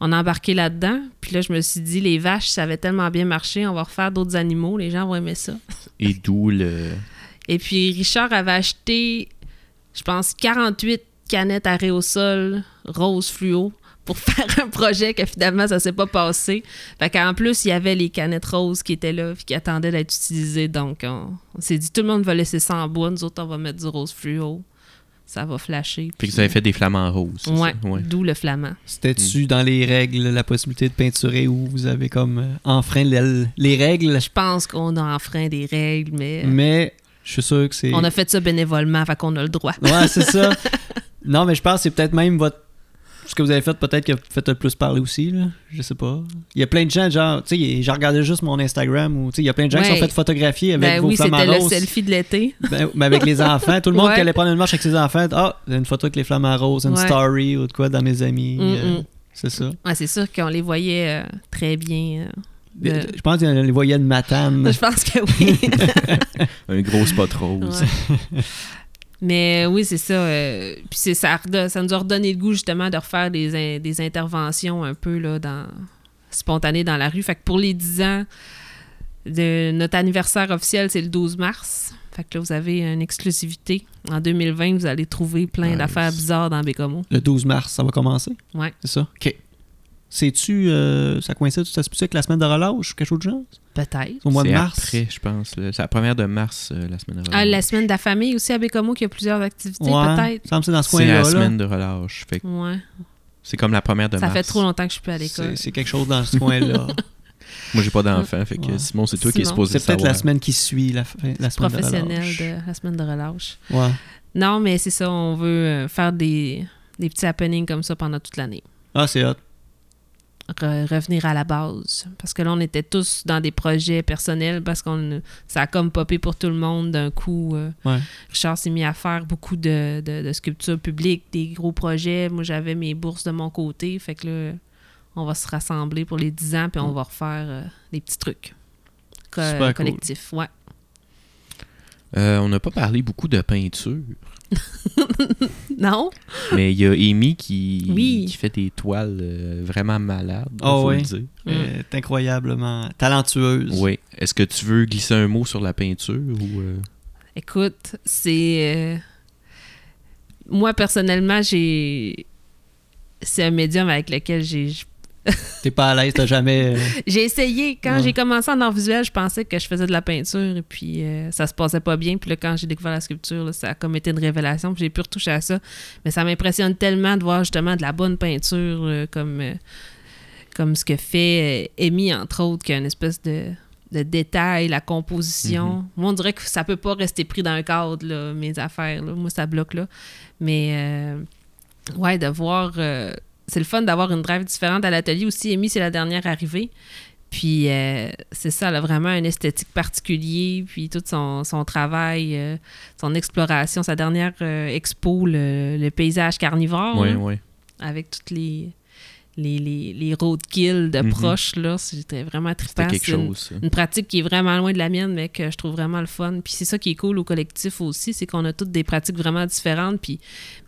on a embarqué là-dedans. Puis là, je me suis dit, les vaches, ça avait tellement bien marché. On va refaire d'autres animaux. Les gens vont aimer ça. Et d'où le. Et puis Richard avait acheté, je pense, 48 canettes à réosol rose fluo pour faire un projet que finalement ça s'est pas passé. Fait qu'en plus, il y avait les canettes roses qui étaient là puis qui attendaient d'être utilisées. Donc on, on s'est dit tout le monde va laisser ça en bois, nous autres on va mettre du rose fluo. Ça va flasher. Puis que vous avez fait des flamants roses. Ouais, d'où le flamand. C'était-tu dans les règles la possibilité de peinturer ou vous avez comme euh, enfreint les, les règles? Je pense qu'on a enfreint des règles, mais euh, Mais je suis sûr que c'est. on a fait ça bénévolement, fait qu'on a le droit. Ouais, c'est ça. non, mais je pense que c'est peut-être même votre. Ce que vous avez fait, peut-être que vous faites le plus parler aussi, là. Je sais pas. Il y a plein de gens, genre, tu sais, j'ai regardé juste mon Instagram où, tu sais, il y a plein de gens qui sont fait photographier avec Ben vos oui, c'était le selfie de l'été. Ben, ben, avec les enfants. Tout le monde Ouais. qui allait prendre une marche avec ses enfants, ah, une photo avec les flamants roses, une Ouais. story ou de quoi dans mes amis. Mm, euh, mm. c'est ça. Ouais, c'est sûr qu'on les voyait euh, très bien. euh, Mais, de- Je pense qu'on les voyait de Matane. Je pense que oui. Un gros spot rose. Ouais. Mais euh, oui, c'est ça. euh, puis c'est ça, ça nous a redonné le goût justement de refaire des, in- des interventions un peu là, dans, spontanées dans la rue. Fait que pour les 10 ans, de notre anniversaire officiel, c'est le 12 mars. Fait que là, vous avez une exclusivité. En 2020, vous allez trouver plein Nice. d'affaires bizarres dans Bécomo. Le 12 mars, ça va commencer? Ouais. C'est ça? OK. Sais-tu, euh, ça coïncide, ça se peut avec la semaine de relâche ou quelque chose de genre? Peut-être. Au mois de C'est mars? après, je pense. là. C'est la première de mars, euh, la semaine de Ah, relâche. la semaine de la famille aussi à Bécomo, qui a plusieurs activités, Ouais, peut-être. ça me semble que c'est dans ce C'est coin-là. la là. semaine de relâche. Fait que Ouais. c'est comme la première de Ça mars. fait trop longtemps que je suis plus à l'école. C'est c'est quelque chose dans ce coin-là. Moi, j'ai pas d'enfant. Fait que Ouais. Simon, c'est toi qui es Simon. supposé C'est peut-être la semaine qui suit la, fin- la semaine de Professionnel relâche. de la semaine de relâche. Ouais. Non, mais c'est ça, on veut euh, faire des, des petits happenings comme ça pendant toute l'année. Ah, c'est hot. Re- revenir à la base. Parce que là, on était tous dans des projets personnels parce qu'on ça a comme popé pour tout le monde d'un coup. euh, Ouais. Richard s'est mis à faire beaucoup de, de, de sculptures publiques, des gros projets. Moi, j'avais mes bourses de mon côté. Fait que là, on va se rassembler pour les 10 ans puis on va refaire euh, des petits trucs co- Super cool. collectifs. Ouais. Euh, on n'a pas parlé beaucoup de peinture. Non? mais il y a Amy qui, Oui. qui fait des toiles euh, vraiment malades. Ah faut oui. le dire. Est incroyablement talentueuse. Oui. Est-ce que tu veux glisser un mot sur la peinture ou. euh, Écoute, c'est. euh, Moi, personnellement, j'ai. C'est un médium avec lequel j'ai. T'es pas à l'aise, t'as jamais. euh, J'ai essayé. Quand Ouais. j'ai commencé en art visuel, je pensais que je faisais de la peinture et puis euh, ça se passait pas bien. Puis là, quand j'ai découvert la sculpture, là, ça a comme été une révélation. Puis j'ai pu retoucher à ça. Mais ça m'impressionne tellement de voir justement de la bonne peinture euh, comme, euh, comme ce que fait Amy, entre autres, qui a une espèce de, de détail, la composition. Moi, on dirait que ça peut pas rester pris dans un cadre, là, mes affaires. là. Moi, ça bloque là. Mais euh, ouais, de voir. euh, c'est le fun d'avoir une drive différente à l'atelier aussi. Amy, c'est la dernière arrivée. Puis euh, c'est ça, elle a vraiment un esthétique particulier. Puis tout son, son travail, euh, son exploration, sa dernière euh, expo, le, le paysage carnivore, Ouais, là, ouais. avec toutes les, les, les, les roadkills de Mhm. proches, là, c'était vraiment trippant. C'est une- une pratique qui est vraiment loin de la mienne, mais que je trouve vraiment le fun. Puis c'est ça qui est cool au collectif aussi, c'est qu'on a toutes des pratiques vraiment différentes, puis,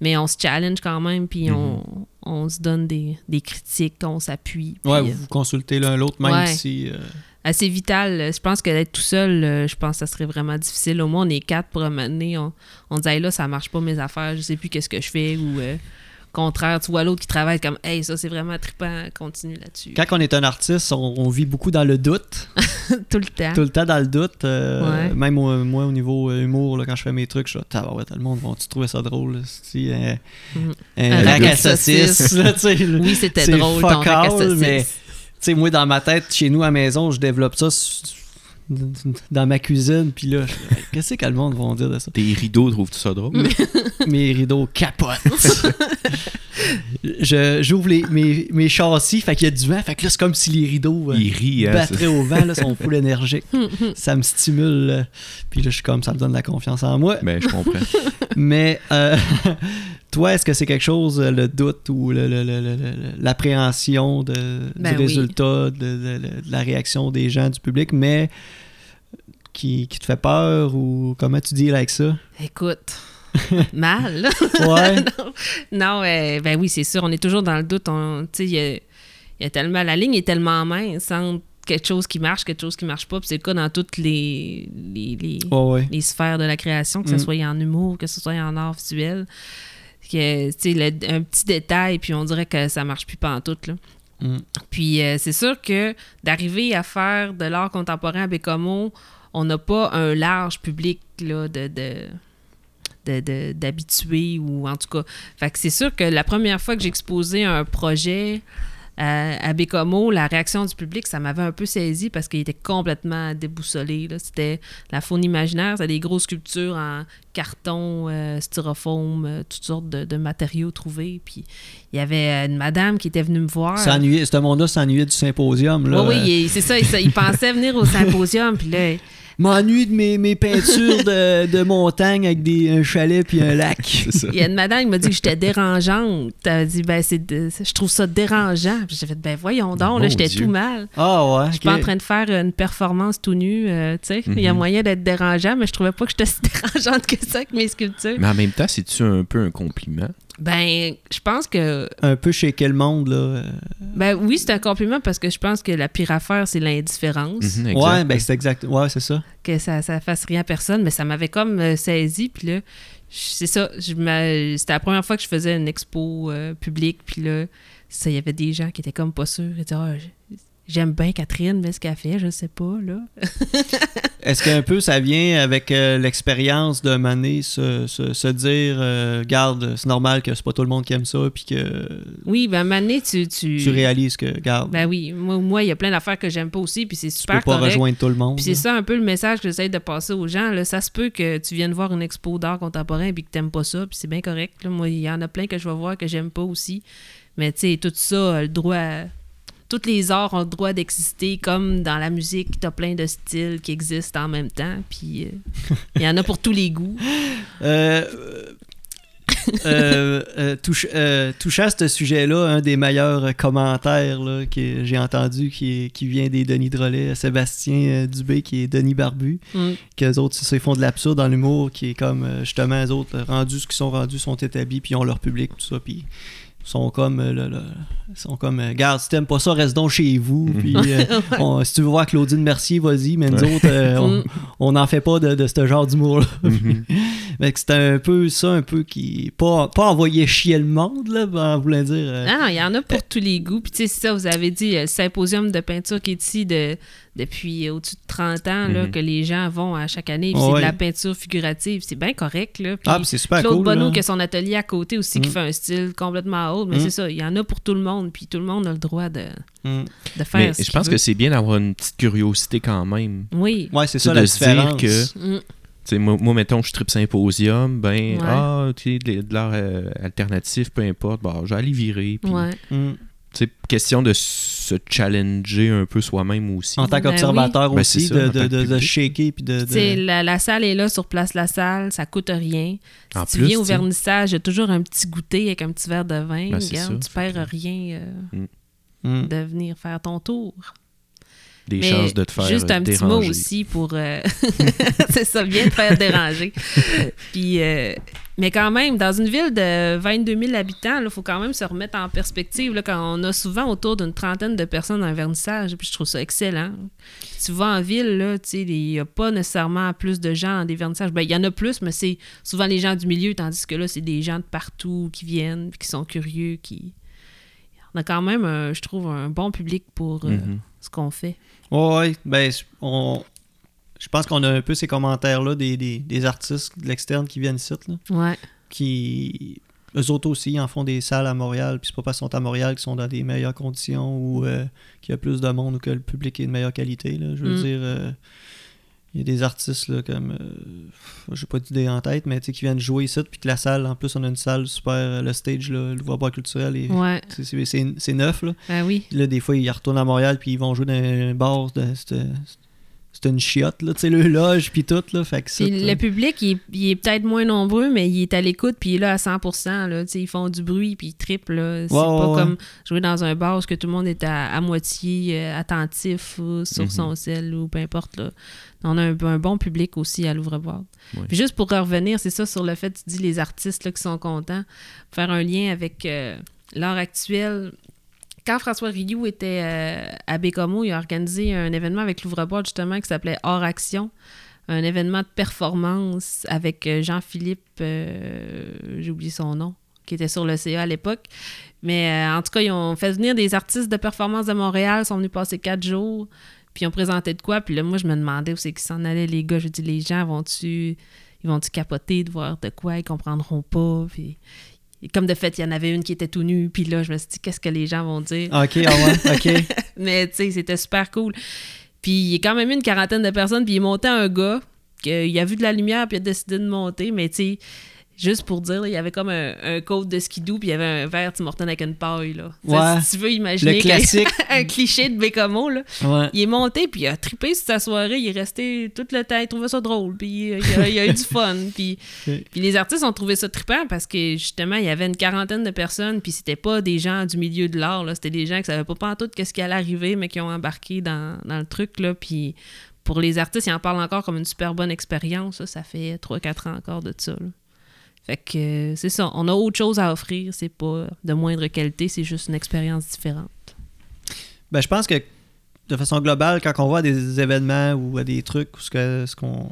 mais on se challenge quand même, puis on, on se donne des, des critiques, on s'appuie. Ouais, euh, vous consultez l'un l'autre, même Ouais. si. euh, assez vital. Je pense que d'être tout seul, euh, je pense que ça serait vraiment difficile. Au moins, on est quatre pour donné. On, on dit, là, ça marche pas mes affaires, je sais plus qu'est-ce que je fais ou, euh, contraire, tu vois l'autre qui travaille comme Hey, ça c'est vraiment trippant, continue là-dessus. Quand on est un artiste, on, on vit beaucoup dans le doute. Tout le temps. Tout le temps dans le doute. euh, Ouais. Même au- moi, au niveau euh, humour, là, quand je fais mes trucs, je suis là, ouais, tout le monde vont-tu trouver ça drôle? si, un, Mhm. un Un rack à là. Oui, c'était drôle, ton rack à all, saucisses. mais- Tu sais, moi, dans ma tête, chez nous à la maison, je développe ça dans ma cuisine, puis là, qu'est-ce que le monde va dire de ça? Tes rideaux, trouves-tu ça drôle? Mes rideaux capotent. Je- J'ouvre les- mes, mes châssis, fait qu'il y a du vent, fait que là, c'est comme si les rideaux euh, Il rit, hein? battraient au vent, là, sont full énergiques. ça me stimule, là. puis là, je suis comme, ça me donne la confiance en moi. Ben, je comprends. Mais euh, toi, est-ce que c'est quelque chose, euh, le doute ou l'appréhension de, Ben du oui. résultat, de, de- de la réaction des gens, du public, mais qui, qui te fait peur ou comment tu dis avec ça? Écoute, mal. Ouais. non, euh, ben oui, c'est sûr, on est toujours dans le doute. on- Tu sais, il y a, il y a tellement. La ligne est tellement mince entre quelque chose qui marche, quelque chose qui marche pas. Puis c'est le cas dans toutes les, les, les, ouais. les sphères de la création, que ce Mm. soit en humour, que ce soit en art visuel. Que, tu sais, un petit détail, puis on dirait que ça marche plus pantoute, là. Mm. Puis euh, c'est sûr que d'arriver à faire de l'art contemporain à Bécomo, on n'a pas un large public là, de, de, de- de- d'habitués ou en tout cas. Fait que c'est sûr que la première fois que j'ai exposé un projet à, à Bécomo, la réaction du public, ça m'avait un peu saisi parce qu'il était complètement déboussolé. C'était la faune imaginaire, c'était des grosses sculptures en carton, euh, styrofoam, euh, toutes sortes de, de matériaux trouvés. Puis il y avait une madame qui était venue me voir. S'ennuyer- Ce monde-là s'ennuyait du symposium. Là. Oui, oui, c'est ça, il, il pensait venir au symposium, puis là, M'ennuie de mes, mes peintures de, de montagne avec des, un chalet puis un lac. Il y a une madame qui m'a dit que j'étais dérangeante. Elle a dit, ben, c'est je trouve ça dérangeant. J'ai fait, ben, voyons donc, là, j'étais tout mal. Ah ouais. Je suis pas en train de faire une performance tout nu, euh, tu sais. Il y a Mhm. moyen d'être dérangeant, mais je trouvais pas que j'étais si dérangeante que ça avec mes sculptures. Mais en même temps, c'est-tu un peu un compliment? Ben, je pense que Un peu shaker le monde, là. euh? Ben oui, c'est un compliment parce que je pense que la pire affaire, c'est l'indifférence. Exact. Ouais, ben c'est exact. Ouais, c'est ça. Que ça, ça fasse rien à personne, mais ça m'avait comme euh, saisi. Puis là, c'est ça. C'était la première fois que je faisais une expo euh, publique. Puis là, ça, il y avait des gens qui étaient comme pas sûrs. Ils disaient, Ah, j'aime bien Catherine, mais ce qu'elle fait, je sais pas, là. Est-ce qu'un peu ça vient avec euh, l'expérience de Mané se, se, se dire, euh, garde, c'est normal que c'est pas tout le monde qui aime ça, puis que Oui, ben Mané, tu. Tu, tu réalises que, garde, Ben oui, moi, moi, il y a plein d'affaires que j'aime pas aussi, puis c'est tu peux super pas correct. rejoindre tout le monde. Puis c'est ça un peu le message que j'essaie de passer aux gens. Là. Ça se peut que tu viennes voir une expo d'art contemporain puis que t'aimes pas ça, puis c'est bien correct. Là. Moi, il y en a plein que je vais voir que j'aime pas aussi. Mais tu sais, tout ça le droit... à- Tous les arts ont le droit d'exister, comme dans la musique, t'as plein de styles qui existent en même temps, puis euh, il y en a pour tous les goûts. Euh, euh, euh, touche- touchant à ce sujet-là, un des meilleurs commentaires là, que j'ai entendu qui, est- qui vient des Denis Drolet, Sébastien Dubé, qui est Denis Barbu, Mm. qu'eux autres, ils font de l'absurde dans l'humour, qui est comme, justement, eux autres, rendus, ce qu'ils sont rendus, sont établis, puis ils ont leur public, tout ça, puis sont comme, euh, là, là, ils sont comme, euh, garde, si t'aimes pas ça, reste donc chez vous, Mhm. puis euh, on- si tu veux voir Claudine Mercier, vas-y, mais nous Ouais. autres, euh, on- on n'en fait pas de, de ce genre d'humour-là. Mhm. Fait que c'était un peu ça, un peu qui. Pas, pas envoyer chier le monde, là, en voulant dire. euh, Ah non, il y en a pour tous les goûts. Puis tu sais, c'est ça, vous avez dit, euh, le symposium de peinture qui est ici de, depuis euh, au-dessus de 30 ans, là, Mhm. que les gens vont à chaque année. C'est Ouais. de la peinture figurative. C'est bien correct, là. Puis Ah, puis c'est super Claude cool. Bonneau là. qui a son atelier à côté aussi, qui Mm. fait un style complètement autre. Mais Mm. c'est ça, il y en a pour tout le monde. Puis tout le monde a le droit de, Mm. de faire Mais ce je pense que c'est bien d'avoir une petite curiosité quand même. Oui. Ouais, c'est C'est ça de la se dire différence. que- Mm. Tu sais, moi, moi, mettons, je tripe symposium, ben, Ouais. ah, tu sais, de, de l'art euh, alternatif, peu importe, bon, je vais aller virer. Puis, Ouais. Mm. tu sais, question de se challenger un peu soi-même aussi. En tant Ben qu'observateur oui. aussi, Ben, c'est ça, de, de, de, shaker puis de. de- Tu sais, la, la salle est là, sur place la salle, ça coûte rien. Si En tu plus, viens au vernissage, il y a toujours un petit goûter avec un petit verre de vin. Ben, Regarde, ça. tu perds rien euh, Mm. de venir faire ton tour. Des Mais chances de te faire Juste un euh, petit mot aussi pour. euh, c'est ça, bien te faire déranger. Puis, euh, mais quand même, dans une ville de 22 000 habitants, il faut quand même se remettre en perspective. Là, quand on a souvent autour d'une trentaine de personnes dans un vernissage, puis je trouve ça excellent. Tu vas en ville, là, tu sais, il n'y a pas nécessairement plus de gens dans des vernissages. Ben, il y en a plus, mais c'est souvent les gens du milieu, tandis que là, c'est des gens de partout qui viennent, puis qui sont curieux, qui. On a quand même, un- je trouve, un bon public pour euh, Mhm. ce qu'on fait. Ouais, ouais. Ben, on... je pense qu'on a un peu ces commentaires-là des, des, des artistes de l'externe qui viennent ici, là, Ouais. qui. Eux autres aussi en font des salles à Montréal, puis c'est pas parce qu'ils sont à Montréal qu'ils sont dans des meilleures conditions ou euh, qu'il y a plus de monde ou que le public est de meilleure qualité. Là. Je veux Mm. dire, euh, il y a des artistes là, comme. euh, j'ai pas d'idée en tête, mais tu sais, qui viennent jouer ici, puis que la salle, en plus, on a une salle super. euh, Le stage, là, le bois culturel, et Ouais. c'est- c'est c'est- c'est neuf. Là. Ben oui. Là, des fois, ils retournent à Montréal, puis ils vont jouer dans un bar. de- c'est une chiotte, là, tu sais, le loge, puis tout. Là, fait que ça, le public, il, est- il est peut-être moins nombreux, mais il est à l'écoute, puis il est là à 100 là, tu sais, Ils font du bruit, puis ils triplent. là. C'est Ouais, pas ouais, comme jouer dans un bar où que tout le monde est à, à moitié euh, attentif ou sur Mhm. son sel ou peu importe. Là. On a un, un bon public aussi à l'ouvre-boîte. Ouais. Puis juste pour revenir, c'est ça sur le fait, tu dis les artistes là, qui sont contents, faire un lien avec euh, l'art actuel. Quand François Rioux était euh, à Bécomo, il a organisé un événement avec l'ouvre-boîte justement qui s'appelait Hors Action, un événement de performance avec euh, Jean-Philippe, euh, j'ai oublié son nom, qui était sur le CA à l'époque. Mais en tout cas, ils ont fait venir des artistes de performance de Montréal, ils sont venus passer quatre jours, puis ils ont présenté de quoi. Puis là, moi, je me demandais où c'est qu'ils s'en allaient, les gars. Je dis, les gens vont-tu ils vont-tu capoter de voir de quoi, ils comprendront pas. Puis, comme de fait, il y en avait une qui était tout nue, puis là, je me suis dit, qu'est-ce que les gens vont dire? Ok, ah ouais, ok. Mais tu sais, c'était super cool. Puis il y a quand même eu une quarantaine de personnes, puis il monté un gars, qu'il a vu de la lumière, puis il a décidé de monter, mais tu sais, juste pour dire, là, il y avait comme un, un code de skidoo, puis il y avait un verre Tim Hortons avec une paille, là. Ouais. Si tu veux imaginer Le que- classique. un cliché de Bécomo, là. Ouais. Il est monté, puis il a trippé sur sa soirée. Il est resté tout le temps. Il trouvait ça drôle. Puis euh, il a, il a eu du fun. Puis, puis les artistes ont trouvé ça trippant parce que justement, il y avait une quarantaine de personnes. Puis c'était pas des gens du milieu de l'art. là. C'était des gens qui savaient pas pantoute qu'est-ce qui allait arriver, mais qui ont embarqué dans, dans le truc. Là. Puis pour les artistes, ils en parlent encore comme une super bonne expérience. Ça, ça fait 3-4 ans encore de ça. là. Fait que euh, c'est ça. On a autre chose à offrir. C'est pas de moindre qualité. C'est juste une expérience différente. Ben, je pense que de façon globale, quand on à des événements ou à des trucs où ce que- ce qu'on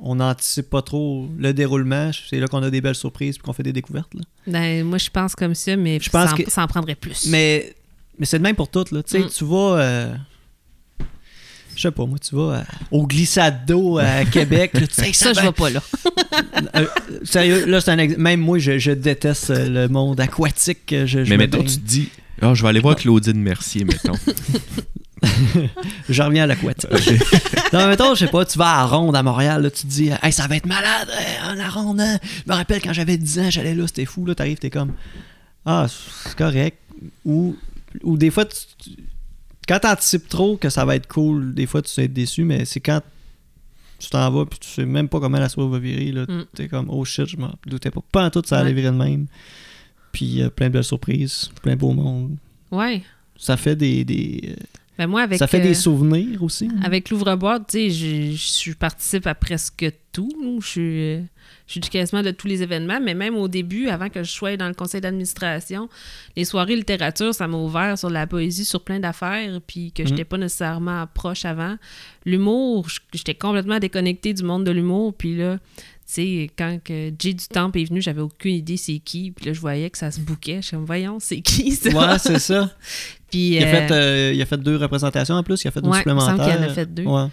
on n'anticipe pas trop le déroulement, c'est là qu'on a des belles surprises et qu'on fait des découvertes. là. Ben, moi, je pense comme ça, mais Je pense ça, en, que- ça en prendrait plus. Mais, mais c'est de même pour toutes. Là. Tu sais, Mm. tu vas. euh, je sais pas, moi, tu vas euh, au glissade d'eau à Québec. là, tu sais, ça, je va- vais pas là. Euh, sérieux, là, c'est un ex- Même moi, je, je déteste euh, le monde aquatique. euh, Je, je Mais me mettons, tu te dis, ah, je vais aller voir Claudine Mercier, mettons. Je reviens à l'aquatique. non, mais mettons, je sais pas, tu vas à la Ronde à Montréal, là, tu te dis, hey, ça va être malade, hein, la Ronde. hein. Je me rappelle quand j'avais 10 ans, j'allais là, c'était fou, là, t'arrives, t'es comme, ah, c'est correct. Ou, ou des fois, tu, tu- quand t'anticipes trop que ça va être cool, des fois, tu sais être déçu, mais c'est quand tu t'en vas, puis tu sais même pas comment la soirée va virer, là, Mm. t'es comme, oh shit, je m'en doutais pas. Pas en tout, ça allait virer de même. Puis euh, plein de belles surprises, plein de beau monde. Ouais. Ça fait des, des euh, Ben moi, avec, ça fait euh, des souvenirs aussi. avec l'ouvre-boîte, tu sais, je, je participe à presque tout. Je suis, euh, je suis quasiment de tous les événements, mais même au début, avant que je sois dans le conseil d'administration, les soirées littérature, ça m'a ouvert sur la poésie, sur plein d'affaires, puis que je n'étais pas nécessairement proche avant. L'humour, j'étais complètement déconnectée du monde de l'humour, puis là, tu sais, quand que Jay du Temple est venu, j'avais aucune idée c'est qui, puis là, je voyais que ça se bouquait. Je suis comme, voyons, c'est qui ça? Ouais, c'est ça. Puis, Il a, euh, fait, euh, il a fait deux représentations en plus, il a fait une Ouais, il me semble qu'il en a fait deux. Ouais.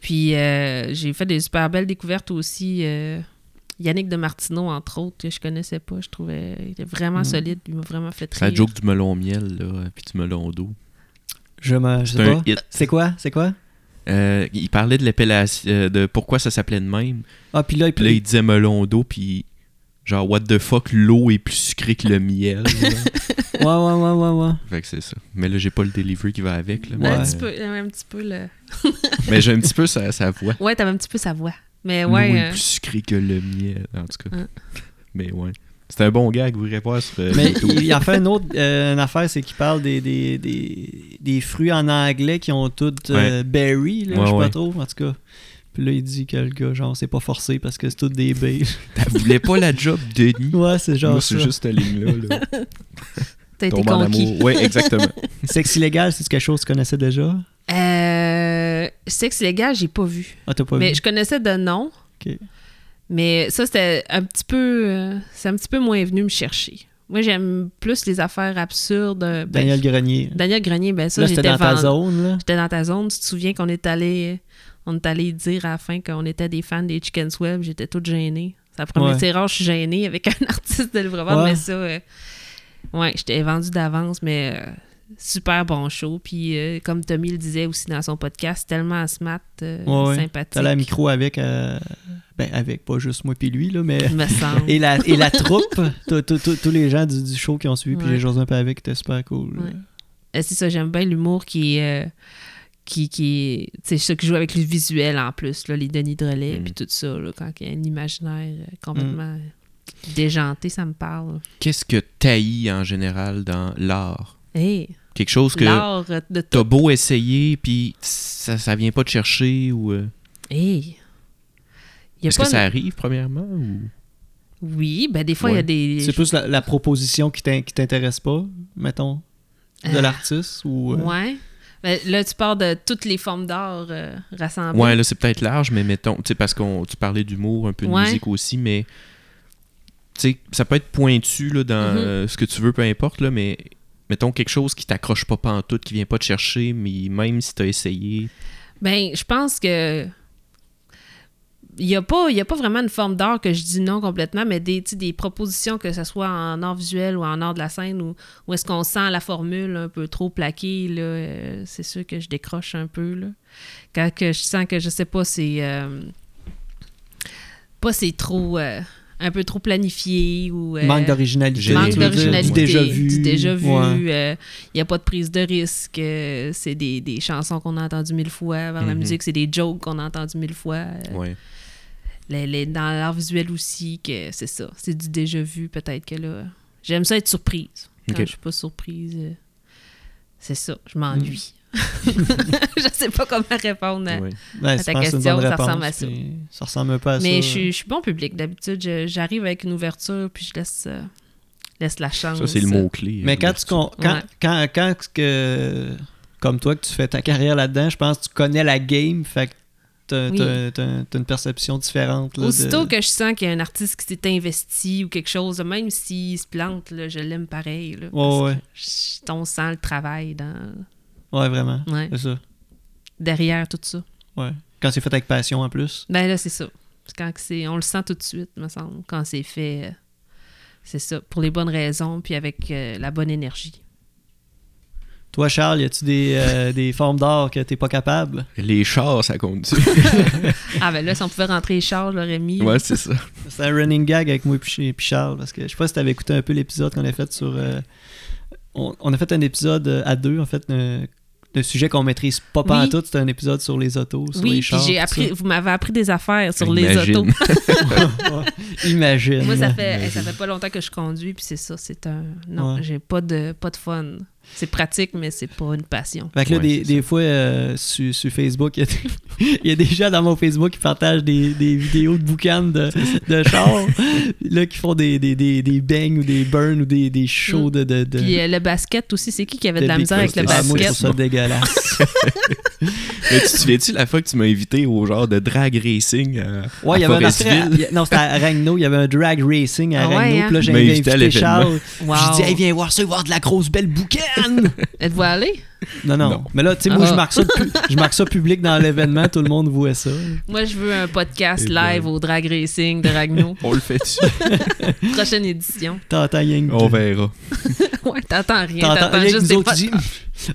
Puis euh, j'ai fait des super belles découvertes aussi. Euh, Yannick de Martineau, entre autres, que je connaissais pas. Je trouvais il était vraiment Mm. solide. Il m'a vraiment fait C'est la joke du melon miel, là, puis du melon d'eau. Je, me, je sais un pas. C'est quoi? C'est quoi? Euh, il parlait de l'appellation, euh, de pourquoi ça s'appelait de même. Ah, puis là, il Puis là, il disait melon d'eau, puis genre, what the fuck, l'eau est plus sucrée que le miel. Ouais, ouais, ouais, ouais, ouais. fait que c'est ça. Mais là, j'ai pas le delivery qui va avec. Là, Un, mais, Ouais. petit peu, un petit peu le... mais j'ai un petit peu sa, sa voix. Ouais, t'avais un petit peu sa voix. Mais L'eau ouais, est euh, plus sucrée que le miel, en tout cas. Hein. Mais ouais. C'est un bon gag, vous irez voir sur euh, Mais il, en fait une autre euh, une affaire, c'est qu'il parle des, des, des, des fruits en anglais qui ont toutes euh, berry, là, Ouais, je sais ouais. pas trop, en tout cas. Puis là, il dit que le gars, genre, c'est pas forcé parce que c'est toutes des baies. Elle voulait pas la job, Denis. ouais, c'est genre Moi, c'est juste cette ligne-là. Là. T'as été Tombe en conquis. amour. Oui, exactement. Sexe illégal, c'est quelque chose que tu connaissais déjà? Euh, sexe légal, j'ai pas vu. Ah, t'as pas Mais vu? je connaissais de nom. Ok. Mais ça, c'était un petit peu. euh, c'est un petit peu moins venu me chercher. Moi, j'aime plus les affaires absurdes. Ben, Daniel Grenier. Daniel Grenier, ben ça, j'étais dans ta zone, là. J'étais dans ta zone. Tu te souviens qu'on est allé. On est allé dire à la fin qu'on était des fans des Chickens Web. J'étais toute gênée. Première Ouais. c'est rare, je suis gênée avec un artiste de livreur, Ouais. mais ça. euh, ouais, j'étais vendu d'avance, mais euh, super bon show. Puis, euh, comme Tommy le disait aussi dans son podcast, tellement smart, euh, Ouais, ouais. sympathique. T'as la micro avec, euh, ben avec, pas juste moi puis lui, là, mais... me semble. Et la, et la troupe, tous- tous- tous tous les gens du, du show qui ont suivi, puis j'ai joué un peu avec, c'était super cool. Ouais. C'est ça, j'aime bien l'humour qui est. euh, qui, qui c'est ça qui joue avec le visuel en plus, là, les Denis Drolet, Mm. puis tout ça, là, quand il y a un imaginaire complètement déjanté, ça me parle. Qu'est-ce que taillis en général dans l'art? Hey, Quelque chose que euh, de t'as beau essayer, puis ça, ça vient pas te chercher, ou... euh, Hey. Est-ce pas que une- ça arrive, premièrement, ou... Oui, ben des fois, il y a des. C'est plus la, la proposition qui t'in- qui t'intéresse pas, mettons, de Euh, l'artiste, ou... euh, Ouais. Ben, là, tu parles de toutes les formes d'art euh, rassemblées. Ouais, là, c'est peut-être large, mais mettons, tu sais, parce qu'on tu parlais d'humour, un peu de Ouais. musique aussi, mais tu sais, ça peut être pointu là, dans Mhm. euh, ce que tu veux, peu importe, là, mais mettons quelque chose qui t'accroche pas pantoute, qui vient pas te chercher, mais même si t'as essayé. Ben, je pense que. Il n'y a, pas- y a pas vraiment une forme d'art que je dis non complètement, mais des, des propositions, que ce soit en art visuel ou en art de la scène, où, où est-ce qu'on sent la formule un peu trop plaquée, là, euh, c'est sûr que je décroche un peu. Là. Quand que je sens que, je sais pas, c'est. euh, pas c'est trop. euh, un peu trop planifié ou. euh, Manque d'originalité. Manque d'originalité, Du déjà vu. du déjà vu. Ouais. Il n'y a pas de prise de risque. euh, c'est des, des chansons qu'on a entendues mille fois. Vers la Mhm. musique, c'est des jokes qu'on a entendues mille fois. euh, Ouais. les- les- dans l'art visuel aussi, que c'est ça. C'est du déjà vu, peut-être que là. J'aime ça être surprise. Quand Ok. je suis pas surprise, c'est ça. Je m'ennuie. je sais pas comment répondre. à-. Ouais, ta question, ça réponse, ressemble à ça. puis Ça ressemble un peu à Mais ça. je suis, je suis bon public. D'habitude, j'arrive avec une ouverture, puis je laisse, euh, laisse la chance. Ça, c'est le mot-clé. Mais euh, quand tu quand, Ouais. quand, quand que, comme toi que tu fais ta carrière là-dedans, je pense que tu connais la game, fait que t'as, Oui. une perception différente. là, Aussitôt de- que je sens qu'il y a un artiste qui s'est investi ou quelque chose, même s'il se plante, là, je l'aime pareil. Là, parce Ouais, ouais. que je- on sent le travail dans, Ouais, vraiment. ouais, C'est ça. derrière tout ça. Ouais. Quand c'est fait avec passion en plus. Ben là, c'est ça. C'est Quand que c'est, on le sent tout de suite, me semble, quand c'est fait. euh, c'est ça, pour les bonnes raisons, puis avec euh, la bonne énergie. Toi, Charles, y a-tu des, euh, des formes d'art que t'es pas capable? Les chars, ça compte. Ah ben là, si on pouvait rentrer Charles, je l'aurais mis. ouais, c'est ça. C'est un running gag avec moi et puis Charles, parce que je sais pas si t'avais écouté un peu l'épisode qu'on a fait sur... euh, on, on a fait un épisode à deux, en fait, un, un sujet qu'on maîtrise pas Oui. pantoute, c'était un épisode sur les autos, sur oui, les chars. j'ai tout appris, ça. vous m'avez appris des affaires sur les autos. Imagine. Moi, ça fait, ça fait pas longtemps que je conduis, puis c'est ça, c'est un. Non, Ouais. j'ai pas de, pas de fun. C'est pratique, mais c'est pas une passion. Fait que là, Ouais, des, des fois, euh, sur, sur Facebook, il y, a des- il y a des gens dans mon Facebook qui partagent des, des vidéos de boucan de, de chars, là, qui font des, des, des, des bangs ou des burns ou des, des shows de, de, de, Puis euh, le basket aussi, c'est qui qui avait de, de la misère avec le Ah, moi, je basket? trouve ça dégueulasse. Mais tu te souviens-tu la fois que tu m'as invité au genre de drag racing à, Ouais, il y avait un Forestville? attrait- il y a- Non, c'était à Ragno. Il y avait un drag racing à Ah ouais, Ragno. hein? Puis là, j'ai Il m'a invité. Charles. Wow. Je dis, hey, viens voir ça, avoir de la grosse belle boucane. Êtes-vous allé? non, non, Non. Mais là, tu sais, moi, Ah. je marque, ça, pu- je marque ça public dans l'événement. Tout le monde voit ça. Moi, je veux un podcast Eh live ben. au drag racing de Ragno. On le fait-tu? Prochaine édition. T'entends rien On verra. Ouais, t'entends rien. T'entends rien que juste nous des autres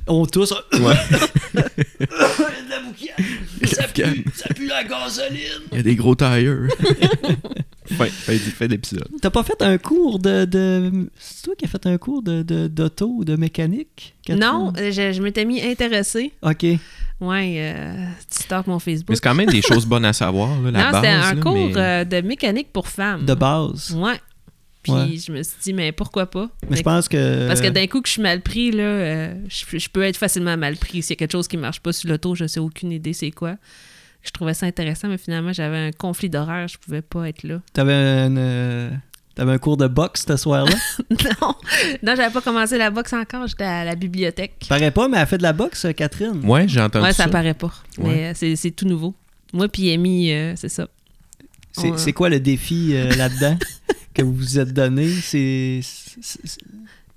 On tous. Ouais. de la. Ça pue- ça pue la gasoline. Il y a des gros tires. fin, fin, fin d'épisode. T'as pas fait un cours de. de... C'est toi qui as fait un cours de, de, d'auto ou de mécanique? Catherine? Non, euh, je, je m'étais mis intéressée. Ok. Ouais, euh, tu stalks mon Mais Facebook. c'est quand même des choses bonnes à savoir, là, la non, base. c'était un là, cours mais- euh, de mécanique pour femmes. De base? Ouais. Puis Ouais. je me suis dit, mais pourquoi pas? Mais je pense que. Parce que d'un coup que je suis mal pris, là, euh, je, je peux être facilement mal pris. S'il y a quelque chose qui marche pas sur l'auto, je sais aucune idée c'est quoi. Je trouvais ça intéressant, mais finalement, j'avais un conflit d'horaire, je pouvais pas être là. T'avais un, euh, t'avais un cours de boxe ce soir-là? non, non j'avais pas commencé la boxe encore, j'étais à la bibliothèque. Paraît pas, mais elle fait de la boxe, Catherine. Ouais, j'ai entendu Ouais, ça, ça. paraît pas. Mais Ouais. euh, c'est c'est tout nouveau. Moi puis Amy, euh, c'est ça. C'est, quoi le défi euh, là-dedans que vous vous êtes donné? C'est,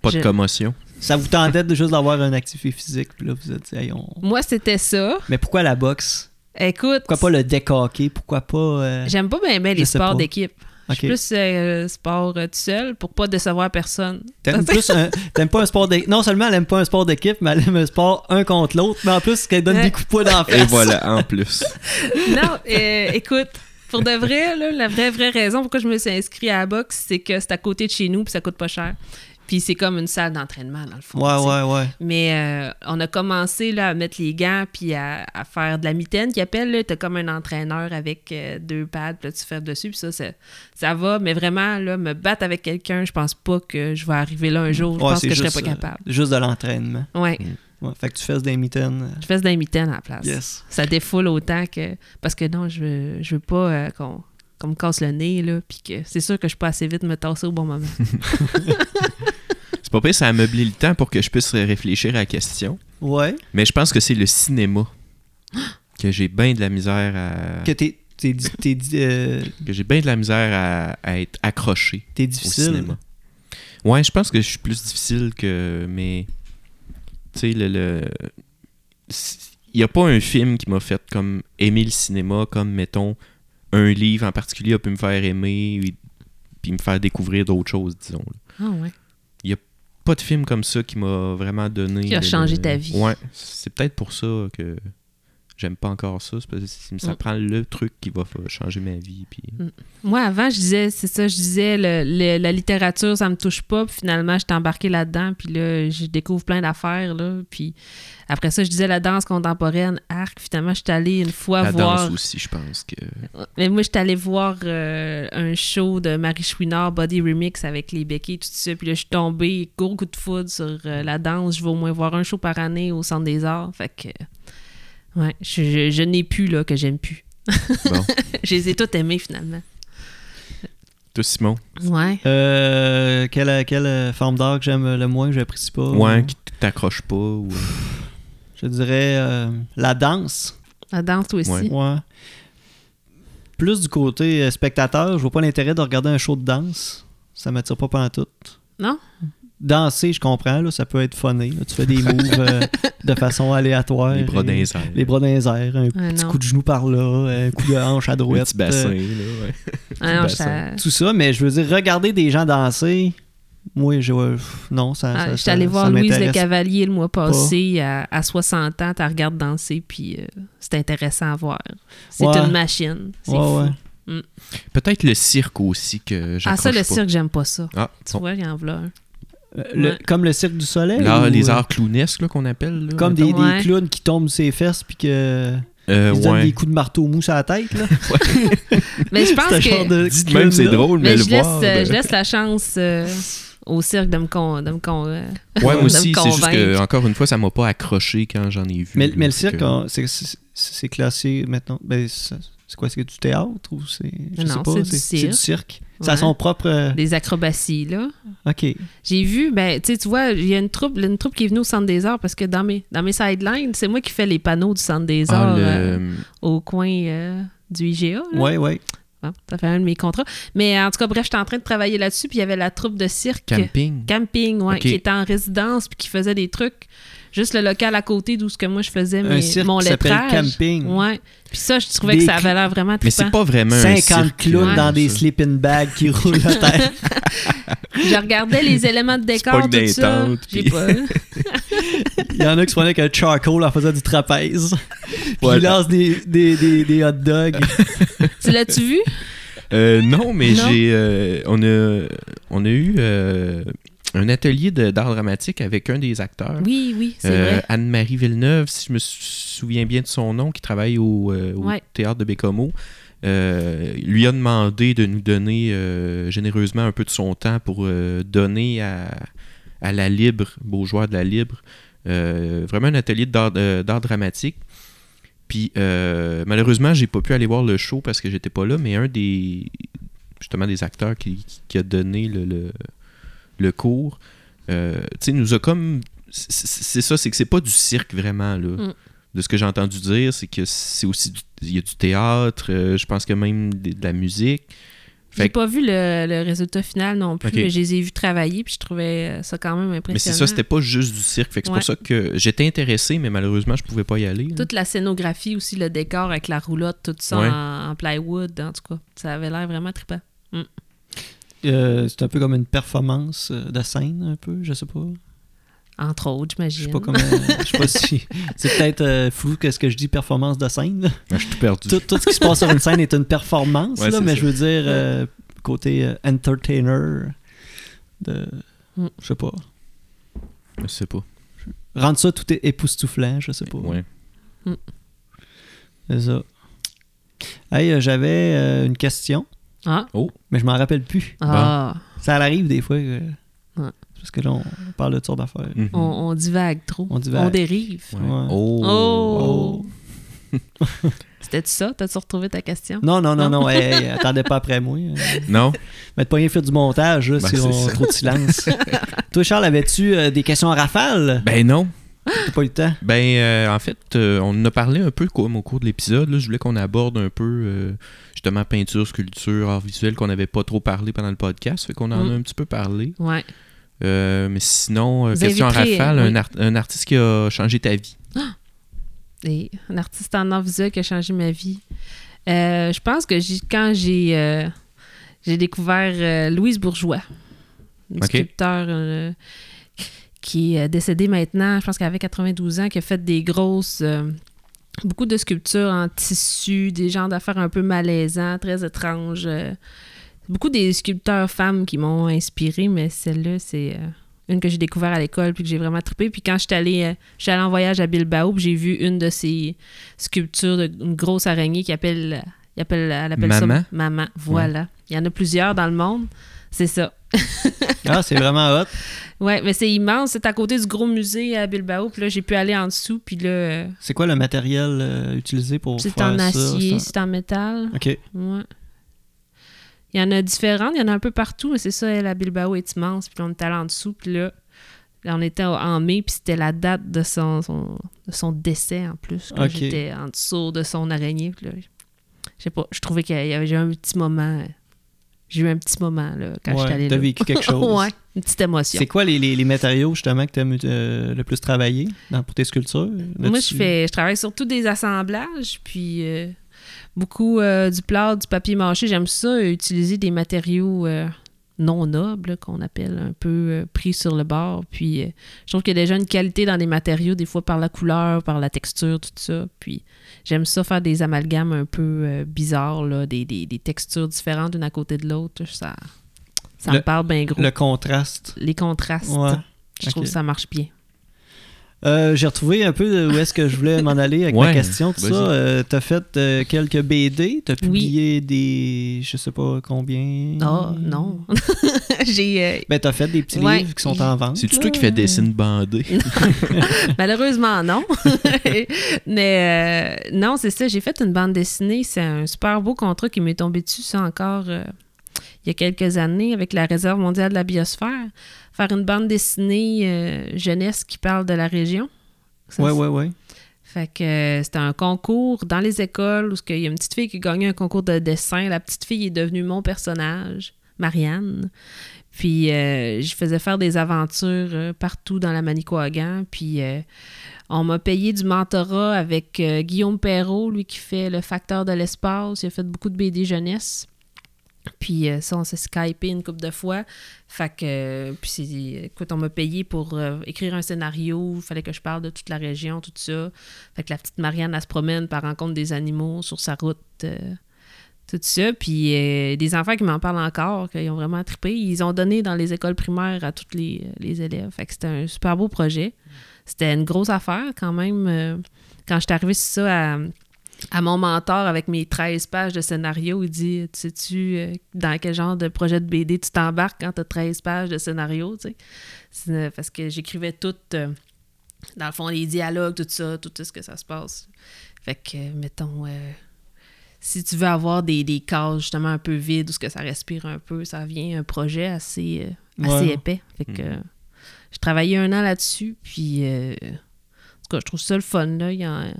Pas de Je- commotion. ça vous tentait de juste d'avoir un activité physique, puis là, vous êtes dit, Hey, on- Moi, c'était ça. Mais pourquoi la boxe? Écoute, Pourquoi pas le deck hockey? Pourquoi pas... euh, j'aime pas bien bien les sports d'équipe. Je suis ok. plus euh, sport euh, tout seul pour pas décevoir personne. T'aimes, plus un- t'aimes pas un sport d'équipe. Non seulement elle aime pas un sport d'équipe, mais elle aime un sport un contre l'autre, mais en plus qu'elle donne des coups de poing dans la Et face. voilà, en plus. non, euh, écoute, pour de vrai, là, la vraie, vraie raison pourquoi je me suis inscrit à la boxe, c'est que c'est à côté de chez nous puis ça coûte pas cher. Puis c'est comme une salle d'entraînement, dans le fond. Ouais, tu ouais, ouais. Mais euh, on a commencé là, à mettre les gants puis à, à faire de la mitaine qui appelle. là. T'as comme un entraîneur avec euh, deux pads, puis là, tu fais dessus, puis ça, ça, ça va. Mais vraiment, là, me battre avec quelqu'un, je pense pas que je vais arriver là un jour. Je Ouais, pense que je serais pas euh, capable. Juste de l'entraînement. Ouais, Ouais, fait que tu fasses des mitaines. je fais de la mitaine à la place. Yes. Ça défoule autant que. Parce que non, je veux, je veux pas euh, qu'on qu'on me casse le nez, là, puis que c'est sûr que je peux assez vite me tasser au bon moment. C'est pas pire, ça a meublé le temps pour que je puisse réfléchir à la question. Ouais. Mais je pense que c'est le cinéma que j'ai bien de la misère à. Que t'es, t'es, t'es, euh, que j'ai bien de la misère à, à être accroché t'es au difficile. cinéma. Ouais, je pense que je suis plus difficile que. Mais. Tu sais, le. le- Il n'y a pas un film qui m'a fait comme aimer le cinéma, comme, mettons, un livre en particulier a pu me faire aimer, puis me faire découvrir d'autres choses, disons. Ah ouais. Pas de film comme ça qui m'a vraiment donné. Qui a changé ta vie. Ouais, c'est peut-être pour ça que j'aime pas encore ça. c'est parce que ça Mm. prend le truc qui va changer ma vie. Puis... Moi, avant, je disais, c'est ça, je disais, le- le- la littérature, ça me touche pas. Puis finalement, j'étais embarquée là-dedans. Puis là, je découvre plein d'affaires. Là. Puis après ça, je disais la danse contemporaine, arc. Finalement, je suis allée une fois La voir. danse aussi, je pense que. Mais moi, j'étais allée voir euh, un show de Marie Chouinard, Body Remix avec les béquets, tout ça. Puis là, je suis tombée, gros coup de foudre sur euh, la danse. Je vais au moins voir un show par année au Centre des Arts. Fait que, euh, ouais, je, je- je n'ai plus, là, que j'aime plus. Bon. Je les ai toutes aimées, finalement. Toi, Simon? Ouais. Euh, quelle, quelle forme d'art que j'aime le moins, que j'apprécie pas? Ouais, qui t'accroche pas. Ou... Je dirais euh, la danse. La danse, toi aussi. Ouais. Ouais. Plus du côté euh, spectateur, je vois pas l'intérêt de regarder un show de danse. Ça m'attire pas pendant tout. Non? Danser, je comprends, là, ça peut être funné. là. Tu fais des moves euh, de façon aléatoire. Les bras dans les airs. Les bras dans les airs, un Ouais, petit non. coup de genou par là, un coup de hanche à droite. petit bassin, euh, là, ouais. Ah non, bassin. ça- tout ça, mais je veux dire, regarder des gens danser, moi, je, non, ça. Ah, allée ça voir Louise Le Cavalier le mois passé à, à 60 ans. Tu regardes danser, puis euh, c'est intéressant à voir. C'est Ouais. une machine. C'est Ouais, fou. ouais. Peut-être le cirque aussi que Ah, j'accroche ça, le pas. cirque, j'aime pas ça. Ah, Tu bon. vois, il y en a un. Le- Ouais. comme le Cirque du Soleil Là, ou, les euh, arts clownesques là, qu'on appelle. là, Comme des, clowns qui tombent sur ses fesses puis que. Euh, ils donnent ouais. des coups de marteau mousse à la tête, là. Mais je pense que. genre de Dites même, c'est drôle, mais, Mais le je laisse, euh, ben- je laisse la chance euh, au cirque de me con, de me con, euh, Ouais, moi aussi, c'est juste que, encore une fois, ça m'a pas accroché quand j'en ai vu. Mais, là, mais le cirque, que- c'est- classé maintenant. Ben, c'est c'est quoi, c'est du théâtre ou c'est. Je Non, sais pas. c'est du C'est c'est du cirque. Ça a son propre. euh, des acrobaties, là. Ok. J'ai vu, ben, tu vois, il y a une troupe, une troupe qui est venue au Centre des Arts parce que dans mes, dans mes sidelines, c'est moi qui fais les panneaux du Centre des Ah, Arts le- euh, au coin euh, du IGA. ouais. Bon, ça fait un de mes contrats. Mais en tout cas, bref, j'étais en train de travailler là-dessus, puis il y avait la troupe de cirque. Camping. Camping, ouais, Ok. qui était en résidence puis qui faisait des trucs. Juste le local à côté d'où ce que moi je faisais Un mes, cirque mon qui s'appelle lettrage. Camping. Ouais. Puis ça, je trouvais Des que ça avait l'air vraiment Mais c'est trippant. pas vraiment un 50 cirque. clowns Ouais. dans des sleeping bags qui roulent à terre. Je regardais les éléments de décor, pas que tout des ça. tentes, J'ai puis- pas... Il y en a qui se prenaient avec un charcoal en faisant du trapèze. Puis Ouais. ils lancent des, des, des, des hot dogs. tu l'as-tu vu? Euh, non, mais Non? j'ai. euh, on, a, on a eu euh, un atelier d'art dramatique avec un des acteurs. Oui, oui, c'est Euh, vrai. Anne-Marie Villeneuve, si je me sou- souviens bien de son nom, qui travaille au, euh, au Ouais. théâtre de Bécomo. euh, lui a demandé de nous donner généreusement un peu de son temps pour donner à, à la Libre, beau joueur de la Libre, vraiment un atelier d'art dramatique. Puis euh, malheureusement, j'ai pas pu aller voir le show parce que j'étais pas là, mais un des justement des acteurs qui a donné le, le, le cours, euh, tu sais, nous a comme c'est ça, c'est que c'est pas du cirque vraiment là. Mm. De ce que j'ai entendu dire, c'est que c'est aussi il y a du théâtre, euh, je pense que même de, de la musique. J'ai que- pas vu le, le résultat final non plus, mais je les ai vus travailler, puis je trouvais ça quand même Mais c'est impressionnant. ça, c'était pas juste du cirque. Fait que c'est pour ça que j'étais intéressé, mais malheureusement, je pouvais pas y aller. là. Toute la scénographie aussi, le décor avec la roulotte, tout ça Ouais. en, en plywood, en tout cas. Ça avait l'air vraiment trippant. Euh, c'est un peu comme une performance euh, de scène, un peu, je sais pas. Entre autres, Je sais j'imagine. pas comment. Je sais pas si. C'est peut-être euh, flou qu'est-ce que je dis performance de scène. je suis tout perdu. Tout, tout ce qui se passe sur une scène est une performance, Ouais, là, mais ça. je veux dire euh, côté euh, entertainer de. Mm. Je sais pas. Je sais pas. Rendre ça tout est époustouflant, je sais pas. Ouais. C'est ça. Hey, j'avais euh, une question, Ah, mais je m'en rappelle plus. ah. Ça arrive des fois. euh, Ouais. Parce que là, on parle de sortes d'affaires. Mhm. On, on divague trop. On divague. On dérive. Ouais. Ouais. Oh. Oh! C'était ça? T'as-tu retrouvé ta question? Non, non, non, Non? non, hey, hey, attendez pas après moi. euh. Non? Mais pas rien faire du montage, là, Ben, si on ça. trop de silence. Toi, Charles, avais-tu euh, des questions en rafale? Ben non. T'as pas eu le temps? Ben, euh, en fait, euh, on en a parlé un peu comme au cours de l'épisode. là. Je voulais qu'on aborde un peu, euh, justement, peinture, sculpture, art visuel, qu'on n'avait pas trop parlé pendant le podcast. Fait qu'on en Mm. a un petit peu parlé. Ouais. Mais sinon, question inviterez, rafale, oui. un, art- un artiste qui a changé ta vie. Et un artiste en art visuel qui a changé ma vie. Je pense que j'ai- quand j'ai j'ai découvert Louise Bourgeois, une sculpteur qui est décédée maintenant, je pense qu'elle avait 92 ans, qui a fait des grosses, euh, beaucoup de sculptures en tissu, des genres d'affaires un peu malaisants, très étranges. euh. beaucoup des sculpteurs femmes qui m'ont inspirée, mais celle-là, c'est euh, une que j'ai découvert à l'école puis que j'ai vraiment trippé. Puis quand je suis allée, je suis allée en voyage à Bilbao, puis j'ai vu une de ces sculptures d'une grosse araignée qui appelle, il appelle, elle appelle Maman? ça Maman. Voilà. Il y en a plusieurs dans le monde. C'est ça. Ah, c'est vraiment hot. Ouais, mais c'est immense. C'est à côté du gros musée à Bilbao. Puis là, j'ai pu aller en dessous. Puis là, euh, C'est quoi le matériel euh, utilisé pour c'est faire en ça? acier, C'est c'est en métal. en- OK. Ouais. Il y en a différentes, il y en a un peu partout, mais c'est ça, à Bilbao est immense. Puis on était allé en dessous, puis là, là, on était en- en mai, puis c'était la date de son, son- de son décès en plus. J'étais en dessous de son araignée, puis là, je sais pas, je trouvais qu'il y avait un petit moment. Euh, J'ai eu un petit moment là, quand j'étais Ouais, allée T'as là. vécu quelque chose. ouais, une petite émotion. C'est quoi les, les- les matériaux justement que tu aimes le plus travailler dans, pour tes sculptures? Moi, je fais, je travaille surtout des assemblages, puis euh, beaucoup euh, du plâtre, du papier mâché. J'aime ça, euh, utiliser des matériaux euh, non nobles, qu'on appelle un peu euh, pris sur le bord. Puis euh, je trouve qu'il y a déjà une qualité dans les matériaux, des fois par la couleur, par la texture, tout ça. Puis j'aime ça faire des amalgames un peu euh, bizarres, là, des, des- des textures différentes d'une à côté de l'autre. Ça, ça Le- me parle bien gros. Le contraste. Les contrastes, Ouais. je trouve que ça marche bien. Euh, J'ai retrouvé un peu où est-ce que je voulais m'en aller avec ma question, tout ça. Euh, t'as fait euh, quelques BD, t'as publié des, je sais pas combien? Oh, non. J'ai... euh, Ben, t'as fait des petits Ouais. livres qui sont en vente. C'est-tu là? toi qui fais dessine bandée? Malheureusement, non. Mais euh, non, c'est ça. J'ai fait une bande dessinée. C'est un super beau contrat qui m'est tombé dessus, ça encore, euh, il y a quelques années, avec la Réserve mondiale de la biosphère. Faire une bande dessinée euh, jeunesse qui parle de la région. C'est- ouais, ouais. Fait que euh, c'était un concours dans les écoles où il y a une petite fille qui a gagné un concours de dessin. La petite fille est devenue mon personnage, Marianne. Puis euh, je faisais faire des aventures partout dans la Manicouagan. Puis euh, on m'a payé du mentorat avec euh, Guillaume Perrault, lui qui fait le facteur de l'espace. Il a fait beaucoup de BD jeunesse. Puis euh, ça, on s'est skypé une couple de fois. Fait que, euh, puis c'est, écoute, on m'a payé pour euh, écrire un scénario. Il fallait que je parle de toute la région, tout ça. Fait que la petite Marianne, elle se promène par rencontre des animaux sur sa route. tout ça. Puis des enfants qui m'en parlent encore, qui ont vraiment trippé. Ils ont donné dans les écoles primaires à tous les, les élèves. Fait que c'était un super beau projet. C'était une grosse affaire quand même. quand je suis arrivée sur ça à, à mon mentor avec mes 13 pages de scénario. Il dit Tu sais-tu euh, dans quel genre de projet de BD tu t'embarques quand tu as 13 pages de scénario tu sais? Euh, Parce que j'écrivais tout, euh, dans le fond, les dialogues, tout ça, tout ce que ça se passe. Fait que, mettons, euh, si tu veux avoir des, des cases justement un peu vides où ce que ça respire un peu, ça devient un projet assez, assez Ouais. épais. Fait que euh, j'ai travaillé un an là-dessus, puis euh, en tout cas, je trouve ça le fun. Là. Il, y en,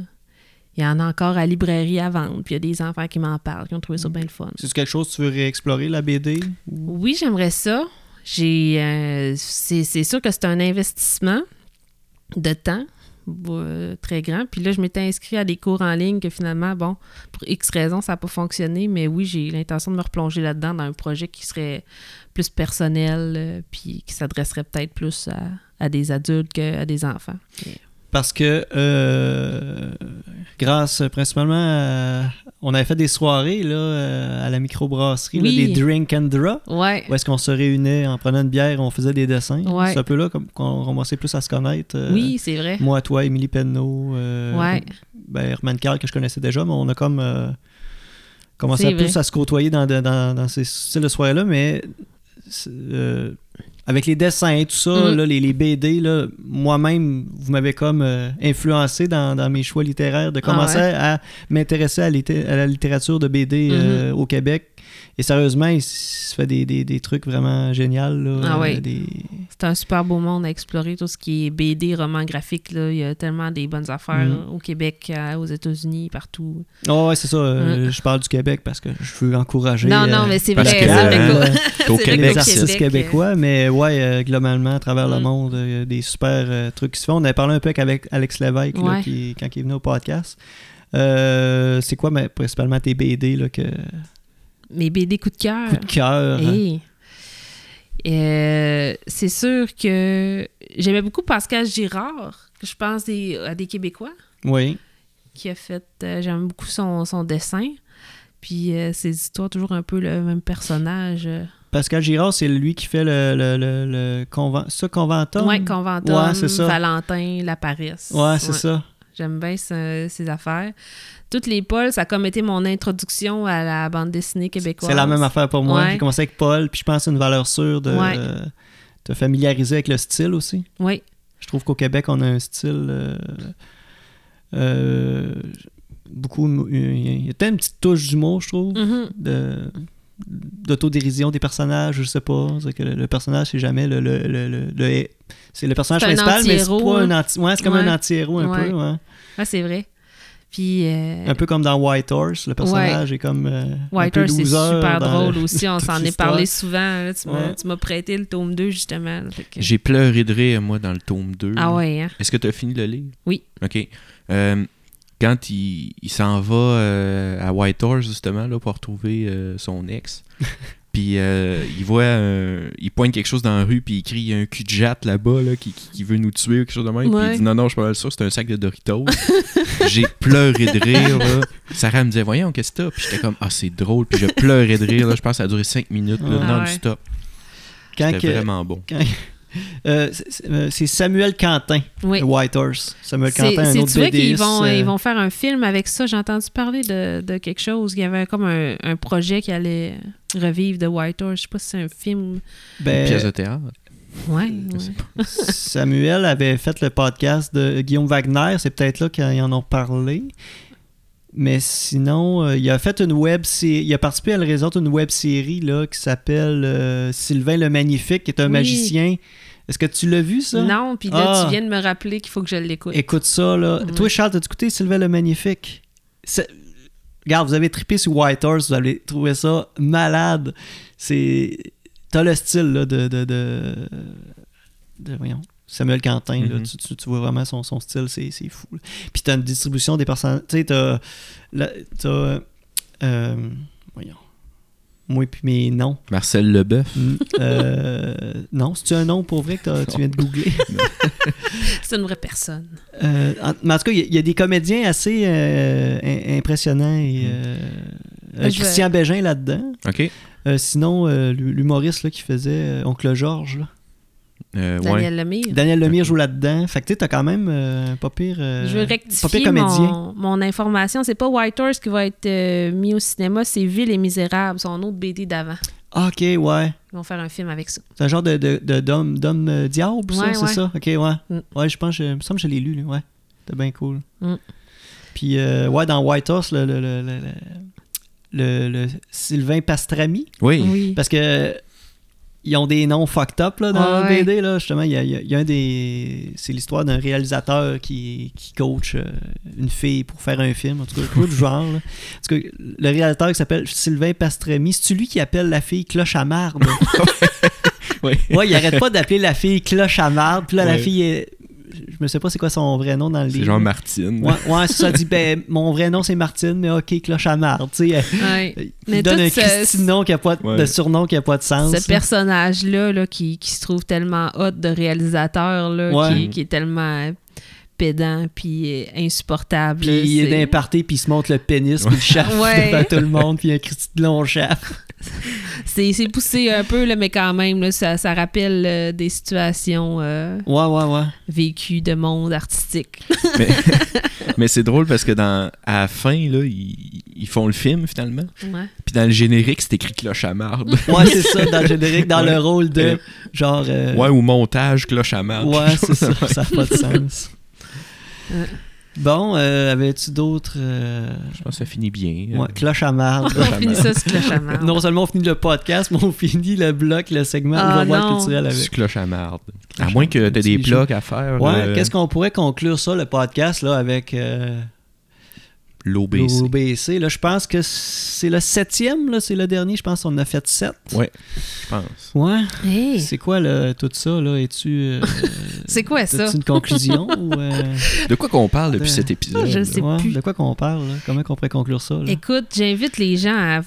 il y en a encore à librairie à vendre, puis il y a des enfants qui m'en parlent, qui ont trouvé ça bien le fun. C'est quelque chose que tu veux réexplorer, la BD? Oui, j'aimerais ça. J'ai, euh, c'est, sûr que c'est un investissement de temps euh, très grand. Puis là, je m'étais inscrit à des cours en ligne que finalement, bon, pour X raisons, ça n'a pas fonctionné. Mais oui, j'ai l'intention de me replonger là-dedans dans un projet qui serait plus personnel, euh, puis qui s'adresserait peut-être plus à, à des adultes qu'à des enfants. Parce que, euh, grâce principalement à- On avait fait des soirées là, euh, à la microbrasserie, là, Oui. des drink and draw, Ouais. où est-ce qu'on se réunait en prenant une bière, on faisait des dessins. Ouais. C'est un peu là comme- qu'on commençait plus à se connaître. euh, oui, c'est vrai. Moi, toi, Émilie Penneau, euh, Ouais. ben, Herman Carl que je connaissais déjà, mais on a comme euh, commencé à plus à se côtoyer dans, dans, dans- dans ces styles de soirée-là, mais euh, avec les dessins, tout ça, Mm. là, les, les BD, moi-même, vous m'avez comme euh, influencé dans, dans mes choix littéraires de commencer Ah ouais? à m'intéresser à, à la littérature de BD Mm-hmm. euh, au Québec. Et sérieusement, il se fait des, des- des trucs vraiment géniaux. là, Ah ouais. euh, des- C'est un super beau monde à explorer, tout ce qui est BD, roman graphique. Là. Il y a tellement des bonnes affaires là, au Québec, à- aux États-Unis, partout. Oh, ouais, c'est ça. euh, Je parle du Québec parce que je veux encourager. non, euh, non, mais c'est vrai. que, c'est vrai euh, que- T'es au C'est vrai Québec. les artistes québécois, mais ouais, euh, globalement, à travers le Mm. monde, euh, il y a des super euh, trucs qui se font. On avait parlé un peu avec Alex Lévesque là, Ouais. qui, quand il est venu au podcast. Euh, c'est quoi, mais principalement tes BD, là, que, Mes BD coup de cœur. coup de cœur? hein? Hey. Euh, c'est sûr que j'aimais beaucoup Pascal Girard, que je pense des- à des Québécois, Oui. qui a fait. euh, J'aime beaucoup son, son dessin. Puis euh, ses histoires, toujours un peu le même personnage. Pascal Girard, c'est lui qui fait le, le, le, le conven- ça, Conventum? Ouais, Conventum, Ouais, c'est ça. Valentin, La Paresse. Ouais, c'est ça. J'aime bien ce- ces affaires. Toutes les Pauls, ça a comme été mon introduction à la bande dessinée québécoise. C'est la même affaire pour moi. Ouais. J'ai commencé avec Paul, puis je pense que c'est une valeur sûre de Ouais. euh, te familiariser avec le style aussi. Oui, Je trouve qu'au Québec, on a un style. euh, euh, beaucoup. Il y a peut-être une petite touche d'humour, je trouve. Mhm. de d'autodérision des personnages, je sais pas. C'est que le, le personnage, c'est jamais le. le, le, le- le- c'est le personnage principal, mais c'est pas hein. un anti. Ouais, c'est comme Ouais. un anti-héros un Ouais. peu. ouais. Ah, c'est vrai. Puis. euh, Un peu comme dans White Horse, le personnage est comme. euh, un White peu Horse, c'est super drôle le- aussi. On s'en est parlé souvent. là. Tu m'as Ouais. tu m'as prêté le tome 2, justement. que- J'ai pleuré de rire, moi, dans le tome 2. Ah ouais, hein? Est-ce que tu as fini de le lire? Oui. OK. Euh, quand il, il s'en va euh, à Whitehorse, justement, là, pour retrouver euh, son ex, puis euh, il voit, il pointe quelque chose dans la rue, puis il crie il y a un cul de jatte là-bas là, qui, qui- qui veut nous tuer ou quelque chose de même. Puis il dit non, non, je suis pas mal sûr, c'est un sac de Doritos. J'ai pleuré de rire. Là. Sarah me disait, voyons, qu'est-ce que t'as? Puis j'étais comme, ah, c'est drôle. Puis je pleurais de rire. Là. Je pense que ça a duré 5 minutes, là, Ah non-stop. C'était que- vraiment bon. c'est- c'est euh, c'est Samuel Quentin, Oui. de White Horse. Samuel Quentin, un c'est- autre tu vois qu'ils BDiste, vont, euh, ils vont faire un film avec ça. J'ai entendu parler de, de quelque chose. Il y avait comme un, un projet qui allait revivre de White Horse. Je sais pas si c'est un film. ben, Une pièce de théâtre. Ouais. Ouais. Samuel avait fait le podcast de Guillaume Wagner, c'est peut-être là qu'ils en ont parlé. Mais sinon, euh, il a fait une web série, il a participé à la réalisation d'une web série là, qui s'appelle euh, Sylvain le Magnifique, qui est un Oui. magicien. Est-ce que tu l'as vu ça? Non, puis là, Ah. tu viens de me rappeler qu'il faut que je l'écoute. Écoute ça là. Ouais. Toi, Charles, t'as écouté Sylvain le Magnifique? C'est- Regarde, vous avez trippé sur White Horse, vous allez trouver ça malade. C'est. T'as le style là, de, de, de, de- Voyons. Samuel Quentin, là, Mhm. tu, tu- tu vois vraiment son, son style, c'est c'est fou. là. Puis t'as une distribution des personnages. Tu sais, t'as. la- T'as. euh. Moi puis mes noms. Marcel Leboeuf. Mm, euh, non, c'est-tu un nom pour vrai que tu viens de googler? C'est une vraie personne. Euh, en, mais en tout cas, il y, a- il y a des comédiens assez euh, im- impressionnants. Et, euh, euh, vais- Christian Bégin là-dedans. OK. Euh, sinon, euh, l'hu- l'humoriste là, qui faisait Oncle Georges. là. Euh, ouais. Daniel Lemire. Daniel Lemire joue là-dedans. Fait que tu sais, t'as quand même euh, pas pire. euh, Je veux pas pire rectifier comédien. mon, mon information. C'est pas White Horse qui va être euh, mis au cinéma, c'est Ville et Misérable, son autre BD d'avant. Ah, Ok, ouais. Ils vont faire un film avec ça. C'est un genre de, de, de- d'homme, d'homme euh, diable, ça, Ouais, c'est ouais. ça? Ok, ouais. Mm. Ouais, je pense, je, il me semble que je l'ai lu, lui. ouais. C'était bien cool. Mm. Puis, euh, ouais, dans White Horse, le, le, le, le, le- le Sylvain Pastrami, Oui. Oui. parce que ils ont des noms fucked up là, dans Ouais. le BD. Là, justement, il y a, il y a- il y a un des. C'est l'histoire d'un réalisateur qui, qui coach euh, une fille pour faire un film. En tout cas, quoi du genre. Là. En tout cas, le réalisateur qui s'appelle Sylvain Pastrami, c'est lui qui appelle la fille Cloche à marde? Oui. Ouais, il arrête pas d'appeler la fille Cloche à marde. Puis là, la Ouais. fille est. Je me sais pas c'est quoi son vrai nom dans le C'est livre. genre Martine. Ouais, ouais c'est ça. Dit, ben, mon vrai nom c'est Martine, mais ok, Cloche à marde. Tu sais, elle- Ouais. il Mais donne un ce- nom qui a pas de, Ouais. de surnom qui a pas de sens. Ce là. personnage-là là, qui, qui se trouve tellement hot de réalisateur, là, Ouais. qui, qui est tellement euh, pédant puis euh, insupportable. Puis il est c'est- dans un party, puis il se montre le pénis, puis il chauffe Ouais. devant tout le monde, puis un Christy de long chaff. C'est c'est poussé un peu, là, mais quand même, là, ça, ça rappelle euh, des situations euh, Ouais, ouais, ouais. vécues de monde artistique. Mais, mais c'est drôle parce que dans, à la fin, là, ils, ils font le film finalement. Ouais. Puis dans le générique, c'est écrit cloche à marde. Ouais, c'est ça, dans le générique, dans Ouais. le rôle de Euh, genre. euh, Ouais, ou montage cloche à marde. ouais, c'est ça, ça n'a pas de sens. Bon, euh, avais-tu d'autres. euh, Je pense que ça finit bien. Ouais, cloche à marde. On finit ça sur cloche à marde. non seulement on finit le podcast, mais on finit le bloc, le segment Ah, non. culturel C'est avec. cloche à marde. À moins que tu aies des blocs à faire. Ouais, euh, qu'est-ce qu'on pourrait conclure ça, le podcast, là, avec euh, L'OBC. l'OBC? Là, je pense que c'est le septième, là, c'est le dernier. Je pense qu'on en a fait sept. Ouais, je pense. Ouais. Hey, C'est quoi le, tout ça, là? Es-tu. euh, c'est quoi ça? As-tu une conclusion ou. euh, De quoi qu'on parle depuis De- cet épisode? Je là? sais ouais, plus. De quoi qu'on parle, là? Comment qu'on pourrait conclure ça? Là? Écoute, j'invite les gens à,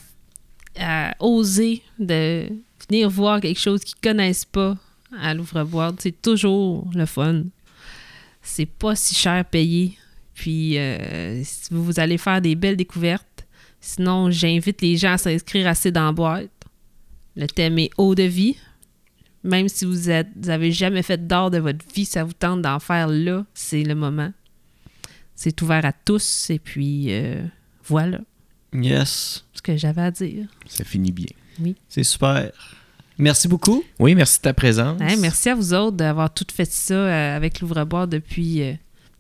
à oser de venir voir quelque chose qu'ils connaissent pas à l'ouvre-boîte. C'est toujours le fun. C'est pas si cher payé. Puis euh, si vous allez faire des belles découvertes. Sinon, j'invite les gens à s'inscrire assez dans la boîte. Le thème est eau de vie. Même si vous êtes, vous avez jamais fait d'art de votre vie, ça vous tente d'en faire là, c'est le moment. C'est ouvert à tous et puis euh, voilà Yes. ce que j'avais à dire. Ça finit bien. C'est super. Merci beaucoup. Oui, merci de ta présence. Hey, merci à vous autres d'avoir tout fait ça euh, avec l'ouvre-boîte depuis euh,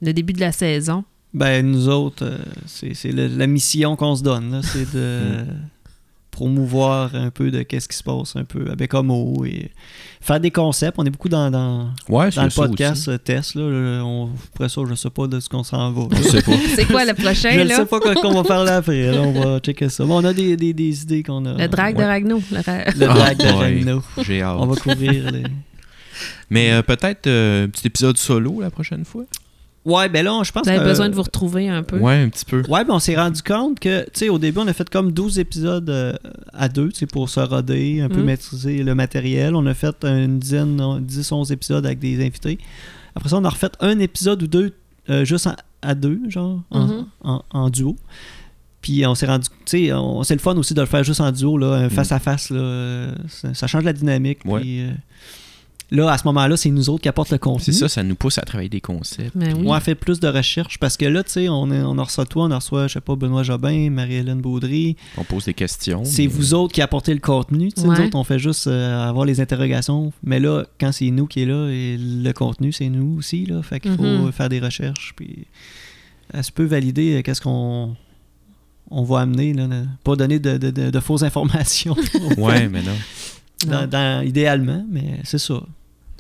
le début de la saison? Ben, nous autres, euh, c'est la mission qu'on se donne, là, c'est de promouvoir un peu de qu'est-ce qui se passe un peu avec Homo et faire des concepts. On est beaucoup dans, dans, Ouais, dans le podcast euh, test. Là, Le- on, après ça, je sais pas de ce qu'on s'en va. Je sais pas. C'est quoi le prochain, je ne sais pas quoi qu'on va faire là après. là, on va checker ça. Bon, on a des, des, des idées qu'on a. Le drag de. Ragno. le ra- Le drag de Ah, ouais. Ragno. J'ai hâte. On va couvrir les... Mais euh, peut-être euh, un petit épisode solo la prochaine fois? Ouais, ben là, je pense Vous avez que- besoin de vous retrouver un peu. Ouais, un petit peu. Ouais, ben on s'est rendu compte que, tu sais, au début, on a fait comme 12 épisodes euh, à deux, tu sais, pour se roder, un peu Mm. maîtriser le matériel. On a fait une dizaine, non, 10, 11 épisodes avec des invités. Après ça, on a refait un épisode ou deux euh, juste en- à deux, genre, en, Mhm. en- en duo. Puis on s'est rendu, tu sais, c'est le fun aussi de le faire juste en duo, là, un face-à-face, là. euh, Ça, ça change la dynamique. Ouais. puis, euh, là, à ce moment-là, c'est nous autres qui apportent le contenu. C'est ça, ça nous pousse à travailler des concepts. Ben oui. On fait plus de recherches parce que là, tu sais, on, est- on en reçoit toi, on en reçoit, je sais pas, Benoît Jobin, Marie-Hélène Baudry. On pose des questions. C'est mais- vous autres qui apportez le contenu. tu sais, Ouais. Nous autres, on fait juste euh, avoir les interrogations. Mais là, quand c'est nous qui est là, et le contenu, c'est nous aussi. Là, fait qu'il faut Mhm. euh, faire des recherches. Puis, elle se peut valider euh, qu'est-ce qu'on on va amener. Là, là. Pas donner de, de- de- de fausses informations. Ouais, mais non. dans- Non. dans- idéalement, mais c'est ça.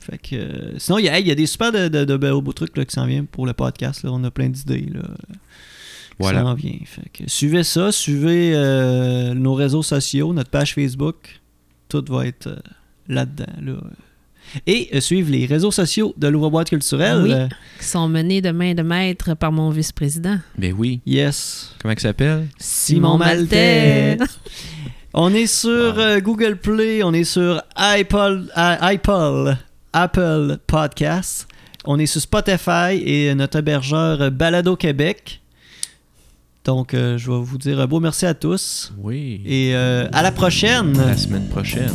Fait que, euh, sinon, il y, hey, y a des super de, de, de beaux trucs là, qui s'en viennent pour le podcast. là. On a plein d'idées. là, qui Voilà. s'en vient. Fait que, suivez ça, suivez euh, nos réseaux sociaux, notre page Facebook. Tout va être euh, là-dedans. Là. Et euh, suivez les réseaux sociaux de l'Ouvre-Boîte culturelle. Oui. Euh, Qui sont menés de main de maître par mon vice-président. Ben oui. yes. Comment il s'appelle? Simon Maltais. On est sur Wow. euh, Google Play, on est sur Apple, euh, Apple, Podcasts, on est sur Spotify et notre hébergeur Balado Québec. Donc, euh, je vais vous dire un beau merci à tous Oui. et euh, à la prochaine. La semaine prochaine.